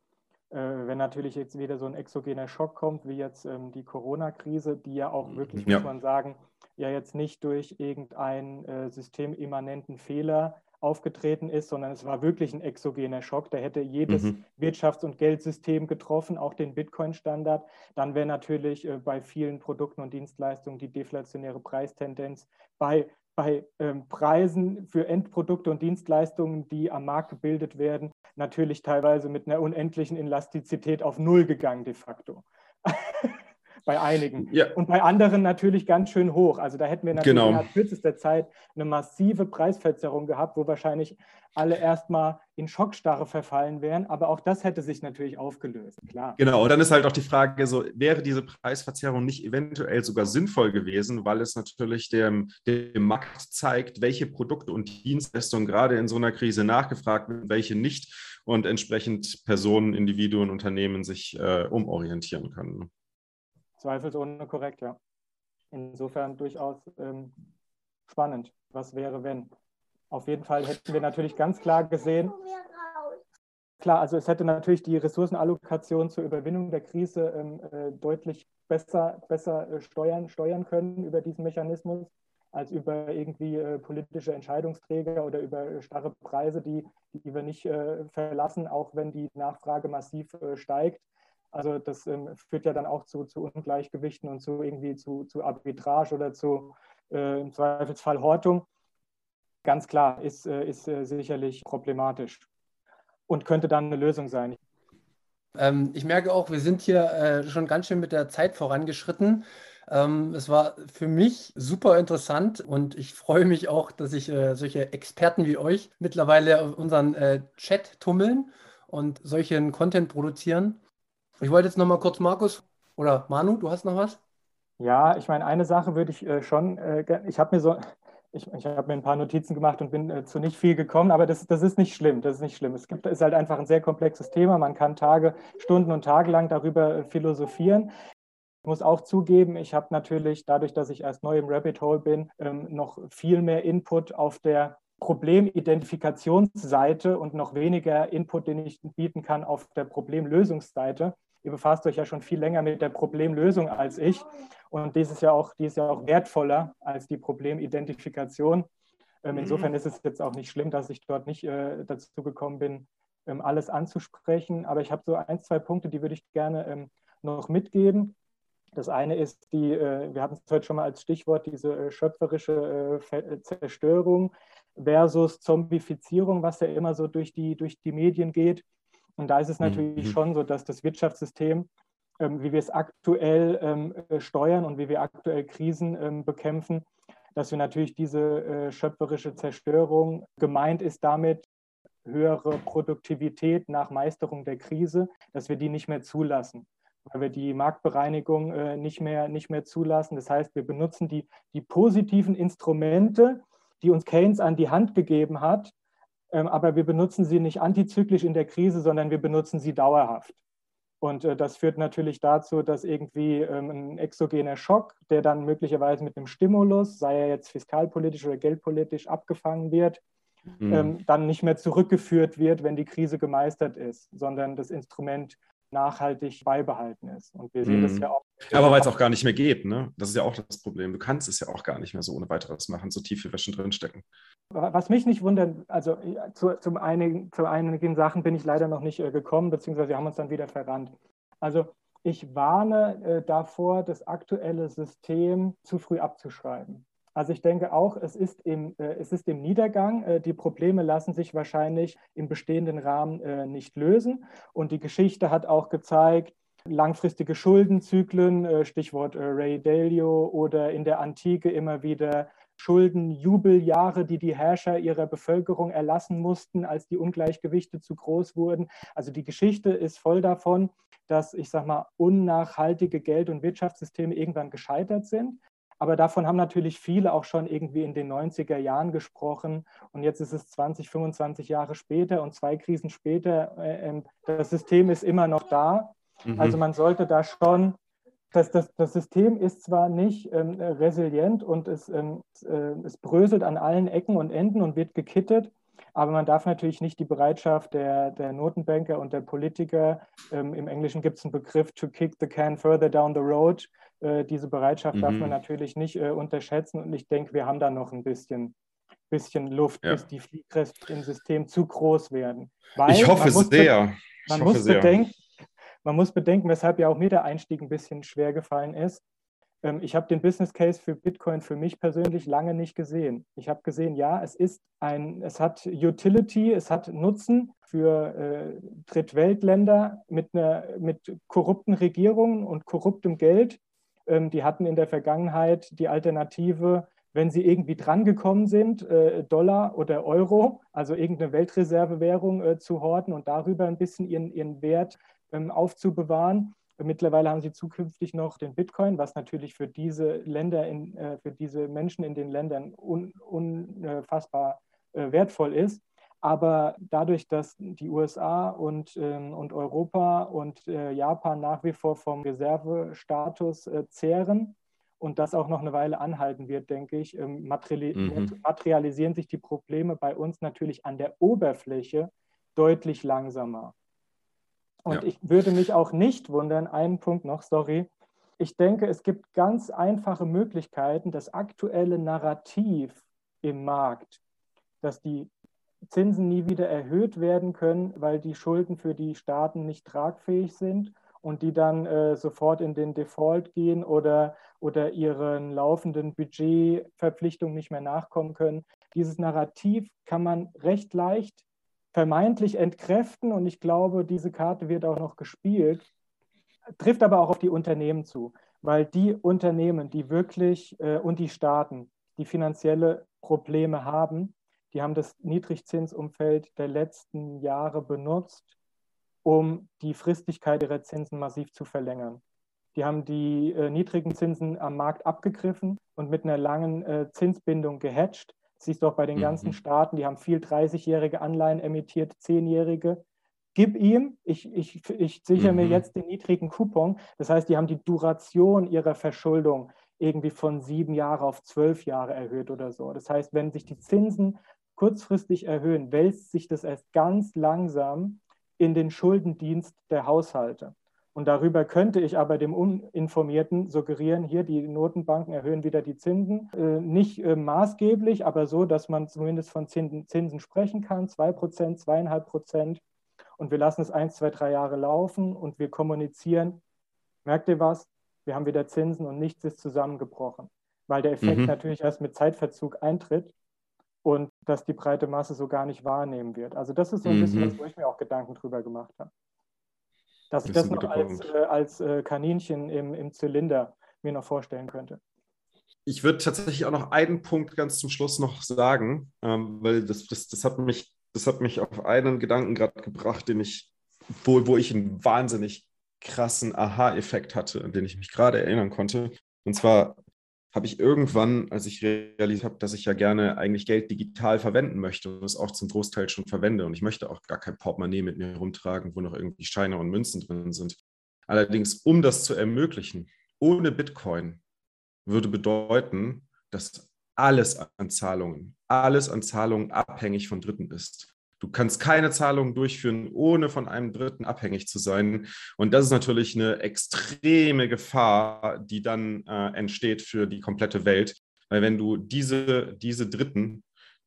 Äh, wenn natürlich jetzt wieder so ein exogener Schock kommt, wie jetzt ähm, die Corona-Krise, die ja auch wirklich, ja. muss man sagen, ja jetzt nicht durch irgendeinen äh, systemimmanenten Fehler aufgetreten ist, sondern es war wirklich ein exogener Schock. Der hätte jedes mhm. Wirtschafts- und Geldsystem getroffen, auch den Bitcoin-Standard. Dann wäre natürlich äh, bei vielen Produkten und Dienstleistungen die deflationäre Preistendenz bei, bei ähm, Preisen für Endprodukte und Dienstleistungen, die am Markt gebildet werden, natürlich teilweise mit einer unendlichen Elastizität auf Null gegangen de facto. Bei einigen. Ja. Und bei anderen natürlich ganz schön hoch. Also da hätten wir natürlich genau. in kürzester Zeit eine massive Preisverzerrung gehabt, wo wahrscheinlich alle erstmal in Schockstarre verfallen wären. Aber auch das hätte sich natürlich aufgelöst, klar. Genau, und dann ist halt auch die Frage, so, wäre diese Preisverzerrung nicht eventuell sogar sinnvoll gewesen, weil es natürlich dem, dem Markt zeigt, welche Produkte und Dienstleistungen gerade in so einer Krise nachgefragt werden, welche nicht und entsprechend Personen, Individuen, Unternehmen sich äh, umorientieren können. Zweifelsohne korrekt, ja. Insofern durchaus ähm, spannend. Was wäre, wenn? Auf jeden Fall hätten wir natürlich ganz klar gesehen, klar, also es hätte natürlich die Ressourcenallokation zur Überwindung der Krise ähm, äh, deutlich besser, besser äh, steuern, steuern können über diesen Mechanismus als über irgendwie äh, politische Entscheidungsträger oder über äh, starre Preise, die, die wir nicht äh, verlassen, auch wenn die Nachfrage massiv steigt. Also das ähm, führt ja dann auch zu, zu Ungleichgewichten und zu irgendwie zu, zu Arbitrage oder zu äh, im Zweifelsfall Hortung. Ganz klar, ist, äh, ist äh, sicherlich problematisch und könnte dann eine Lösung sein. Ähm, ich merke auch, wir sind hier äh, schon ganz schön mit der Zeit vorangeschritten. Ähm, es war für mich super interessant und ich freue mich auch, dass sich äh, solche Experten wie euch mittlerweile auf unseren äh, Chat tummeln und solchen Content produzieren. Ich wollte jetzt noch mal kurz, Markus oder Manu, du hast noch was? Ja, ich meine, eine Sache würde ich äh, schon, äh, ich habe mir so, ich, ich habe mir ein paar Notizen gemacht und bin äh, zu nicht viel gekommen, aber das, das ist nicht schlimm, das ist nicht schlimm. Es gibt, ist halt einfach ein sehr komplexes Thema, man kann Tage, Stunden und Tage lang darüber äh, philosophieren. Ich muss auch zugeben, ich habe natürlich dadurch, dass ich erst neu im Rabbit Hole bin, ähm, noch viel mehr Input auf der Problemidentifikationsseite und noch weniger Input, den ich bieten kann auf der Problemlösungsseite. Ihr befasst euch ja schon viel länger mit der Problemlösung als ich. Und dies ist ja auch, die ist ja auch wertvoller als die Problemidentifikation. Ähm, mhm. insofern ist es jetzt auch nicht schlimm, dass ich dort nicht äh, dazu gekommen bin, ähm, alles anzusprechen. Aber ich habe so ein, zwei Punkte, die würde ich gerne ähm, noch mitgeben. Das eine ist die, äh, wir hatten es heute schon mal als Stichwort, diese äh, schöpferische äh, äh, Zerstörung versus Zombifizierung, was ja immer so durch die, durch die Medien geht. Und da ist es mhm. natürlich mhm. schon so, dass das Wirtschaftssystem, ähm, wie wir es aktuell ähm, äh, steuern und wie wir aktuell Krisen ähm, bekämpfen, dass wir natürlich diese äh, schöpferische Zerstörung gemeint ist damit höhere Produktivität nach Meisterung der Krise, dass wir die nicht mehr zulassen weil wir die Marktbereinigung äh, nicht, mehr, nicht mehr zulassen. Das heißt, wir benutzen die, die positiven Instrumente, die uns Keynes an die Hand gegeben hat, aber wir benutzen sie nicht antizyklisch in der Krise, sondern wir benutzen sie dauerhaft. Und äh, das führt natürlich dazu, dass irgendwie ähm, ein exogener Schock, der dann möglicherweise mit einem Stimulus, sei er jetzt fiskalpolitisch oder geldpolitisch, abgefangen wird, mhm. ähm, dann nicht mehr zurückgeführt wird, wenn die Krise gemeistert ist, sondern das Instrument nachhaltig beibehalten ist. Und wir sehen mm. das mhm. ja auch. Aber weil es auch gar nicht mehr geht, ne? Das ist ja auch das Problem. Du kannst es ja auch gar nicht mehr so ohne weiteres machen, so tief wie wir schon drinstecken. Was mich nicht wundert, also zu, zum einigen, zu einigen Sachen bin ich leider noch nicht äh, gekommen, beziehungsweise wir haben uns dann wieder verrannt. Also ich warne äh, davor, das aktuelle System zu früh abzuschreiben. Also ich denke auch, es ist im, äh, es ist im Niedergang. Äh, die Probleme lassen sich wahrscheinlich im bestehenden Rahmen äh, nicht lösen. Und die Geschichte hat auch gezeigt, langfristige Schuldenzyklen, äh, Stichwort äh, Ray Dalio oder in der Antike immer wieder Schuldenjubeljahre, die die Herrscher ihrer Bevölkerung erlassen mussten, als die Ungleichgewichte zu groß wurden. Also die Geschichte ist voll davon, dass, ich sage mal, unnachhaltige Geld- und Wirtschaftssysteme irgendwann gescheitert sind. Aber davon haben natürlich viele auch schon irgendwie in den 90er Jahren gesprochen. Und jetzt ist es 20, 25 Jahre später und zwei Krisen später. Äh, ähm, das System ist immer noch da. Mhm. Also man sollte da schon, das, das, das System ist zwar nicht ähm, resilient und es, ähm, äh, es bröselt an allen Ecken und Enden und wird gekittet. Aber man darf natürlich nicht die Bereitschaft der, der Notenbanker und der Politiker, ähm, im Englischen gibt es einen Begriff, to kick the can further down the road, äh, diese Bereitschaft mhm. darf man mhm. natürlich nicht äh, unterschätzen. Und ich denke, wir haben da noch ein bisschen, bisschen Luft, ja. bis die Fliehkräfte im System zu groß werden. Weil ich hoffe sehr. Man, ich muss sehr. Bedenken, man muss bedenken, weshalb ja auch mir der Einstieg ein bisschen schwer gefallen ist. Ähm, ich habe den Business Case für Bitcoin für mich persönlich lange nicht gesehen. Ich habe gesehen, ja, es ist ein, es hat Utility, es hat Nutzen für äh, Drittweltländer mit, einer, mit korrupten Regierungen und korruptem Geld die hatten in der Vergangenheit die Alternative, wenn sie irgendwie drangekommen sind, äh, Dollar oder Euro, also irgendeine Weltreservewährung äh, zu horten und darüber ein bisschen ihren, ihren Wert ähm, aufzubewahren. Mittlerweile haben sie zukünftig noch den Bitcoin, was natürlich für diese Länder, in, äh, für diese Menschen in den Ländern un, unfassbar wertvoll ist. Aber dadurch, dass die USA und, ähm, und Europa und äh, Japan nach wie vor vom Reservestatus äh, zehren und das auch noch eine Weile anhalten wird, denke ich, ähm, materiali mhm. materialisieren sich die Probleme bei uns natürlich an der Oberfläche deutlich langsamer. Und ja. ich würde mich auch nicht wundern, einen Punkt noch, sorry. Ich denke, es gibt ganz einfache Möglichkeiten, das aktuelle Narrativ im Markt, dass die Zinsen nie wieder erhöht werden können, weil die Schulden für die Staaten nicht tragfähig sind und die dann äh, sofort in den Default gehen oder, oder ihren laufenden Budgetverpflichtungen nicht mehr nachkommen können. Dieses Narrativ kann man recht leicht vermeintlich entkräften und ich glaube, diese Karte wird auch noch gespielt, trifft aber auch auf die Unternehmen zu, weil die Unternehmen, die wirklich äh, und die Staaten, die finanzielle Probleme haben, die haben das Niedrigzinsumfeld der letzten Jahre benutzt, um die Fristigkeit ihrer Zinsen massiv zu verlängern. Die haben die äh, niedrigen Zinsen am Markt abgegriffen und mit einer langen äh, Zinsbindung gehatcht. siehst du auch bei den mhm. ganzen Staaten, die haben viel 30-jährige Anleihen emittiert, 10-jährige. Gib ihm, ich, ich, ich sichere mhm. mir jetzt den niedrigen Coupon. Das heißt, die haben die Duration ihrer Verschuldung irgendwie von sieben Jahre auf zwölf Jahre erhöht oder so. Das heißt, wenn sich die Zinsen kurzfristig erhöhen, wälzt sich das erst ganz langsam in den Schuldendienst der Haushalte. Und darüber könnte ich aber dem Uninformierten suggerieren, hier die Notenbanken erhöhen wieder die Zinsen. Äh, nicht äh, maßgeblich, aber so, dass man zumindest von Zinsen, Zinsen sprechen kann, 2 Prozent, 2,5 Prozent. Und wir lassen es ein, zwei, drei Jahre laufen und wir kommunizieren, merkt ihr was, wir haben wieder Zinsen und nichts ist zusammengebrochen, weil der Effekt mhm. natürlich erst mit Zeitverzug eintritt und dass die breite Masse so gar nicht wahrnehmen wird. Also das ist so ein mhm. bisschen, was, wo ich mir auch Gedanken drüber gemacht habe. Dass ich das, das noch als, äh, als äh, Kaninchen im, im Zylinder mir noch vorstellen könnte. Ich würde tatsächlich auch noch einen Punkt ganz zum Schluss noch sagen, ähm, weil das, das, das, hat mich, das hat mich auf einen Gedanken gerade gebracht, den ich, wo, wo ich einen wahnsinnig krassen Aha-Effekt hatte, an den ich mich gerade erinnern konnte. Und zwar habe ich irgendwann, als ich realisiert habe, dass ich ja gerne eigentlich Geld digital verwenden möchte und es auch zum Großteil schon verwende. Und ich möchte auch gar kein Portemonnaie mit mir rumtragen, wo noch irgendwie Scheine und Münzen drin sind. Allerdings, um das zu ermöglichen, ohne Bitcoin würde bedeuten, dass alles an Zahlungen, alles an Zahlungen abhängig von Dritten ist. Du kannst keine Zahlungen durchführen, ohne von einem Dritten abhängig zu sein. Und das ist natürlich eine extreme Gefahr, die dann äh, entsteht für die komplette Welt. Weil wenn du diese, diese Dritten,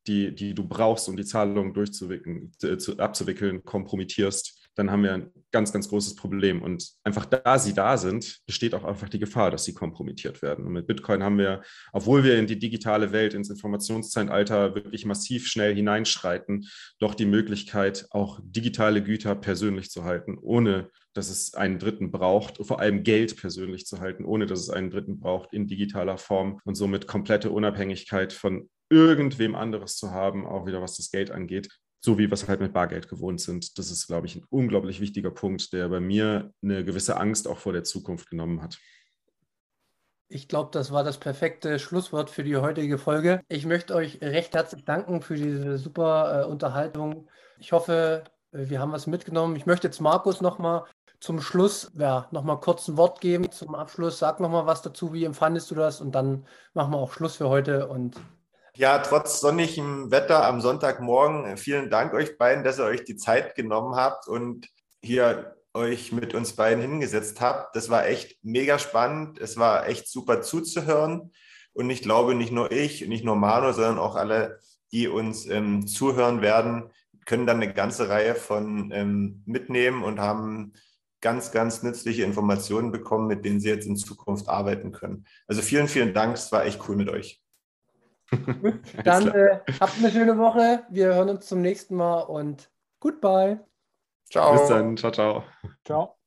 die, die du brauchst, um die Zahlungen durchzuwickeln, zu, abzuwickeln, kompromittierst, dann haben wir ein ganz, ganz großes Problem. Und einfach da sie da sind, besteht auch einfach die Gefahr, dass sie kompromittiert werden. Und mit Bitcoin haben wir, obwohl wir in die digitale Welt, ins Informationszeitalter wirklich massiv schnell hineinschreiten, doch die Möglichkeit, auch digitale Güter persönlich zu halten, ohne dass es einen Dritten braucht, vor allem Geld persönlich zu halten, ohne dass es einen Dritten braucht in digitaler Form und somit komplette Unabhängigkeit von irgendwem anderes zu haben, auch wieder was das Geld angeht so wie wir es halt mit Bargeld gewohnt sind. Das ist, glaube ich, ein unglaublich wichtiger Punkt, der bei mir eine gewisse Angst auch vor der Zukunft genommen hat. Ich glaube, das war das perfekte Schlusswort für die heutige Folge. Ich möchte euch recht herzlich danken für diese super äh, Unterhaltung. Ich hoffe, äh, wir haben was mitgenommen. Ich möchte jetzt Markus nochmal zum Schluss ja, nochmal kurz ein Wort geben. Zum Abschluss sag nochmal was dazu. Wie empfandest du das? Und dann machen wir auch Schluss für heute und ja, trotz sonnigem Wetter am Sonntagmorgen, äh, vielen Dank euch beiden, dass ihr euch die Zeit genommen habt und hier euch mit uns beiden hingesetzt habt. Das war echt mega spannend. Es war echt super zuzuhören. Und ich glaube, nicht nur ich, nicht nur Manu, sondern auch alle, die uns ähm, zuhören werden, können dann eine ganze Reihe von ähm, mitnehmen und haben ganz, ganz nützliche Informationen bekommen, mit denen sie jetzt in Zukunft arbeiten können. Also vielen, vielen Dank. Es war echt cool mit euch. Dann äh, habt eine schöne Woche. Wir hören uns zum nächsten Mal und goodbye. Ciao. Bis dann. Ciao, ciao. Ciao.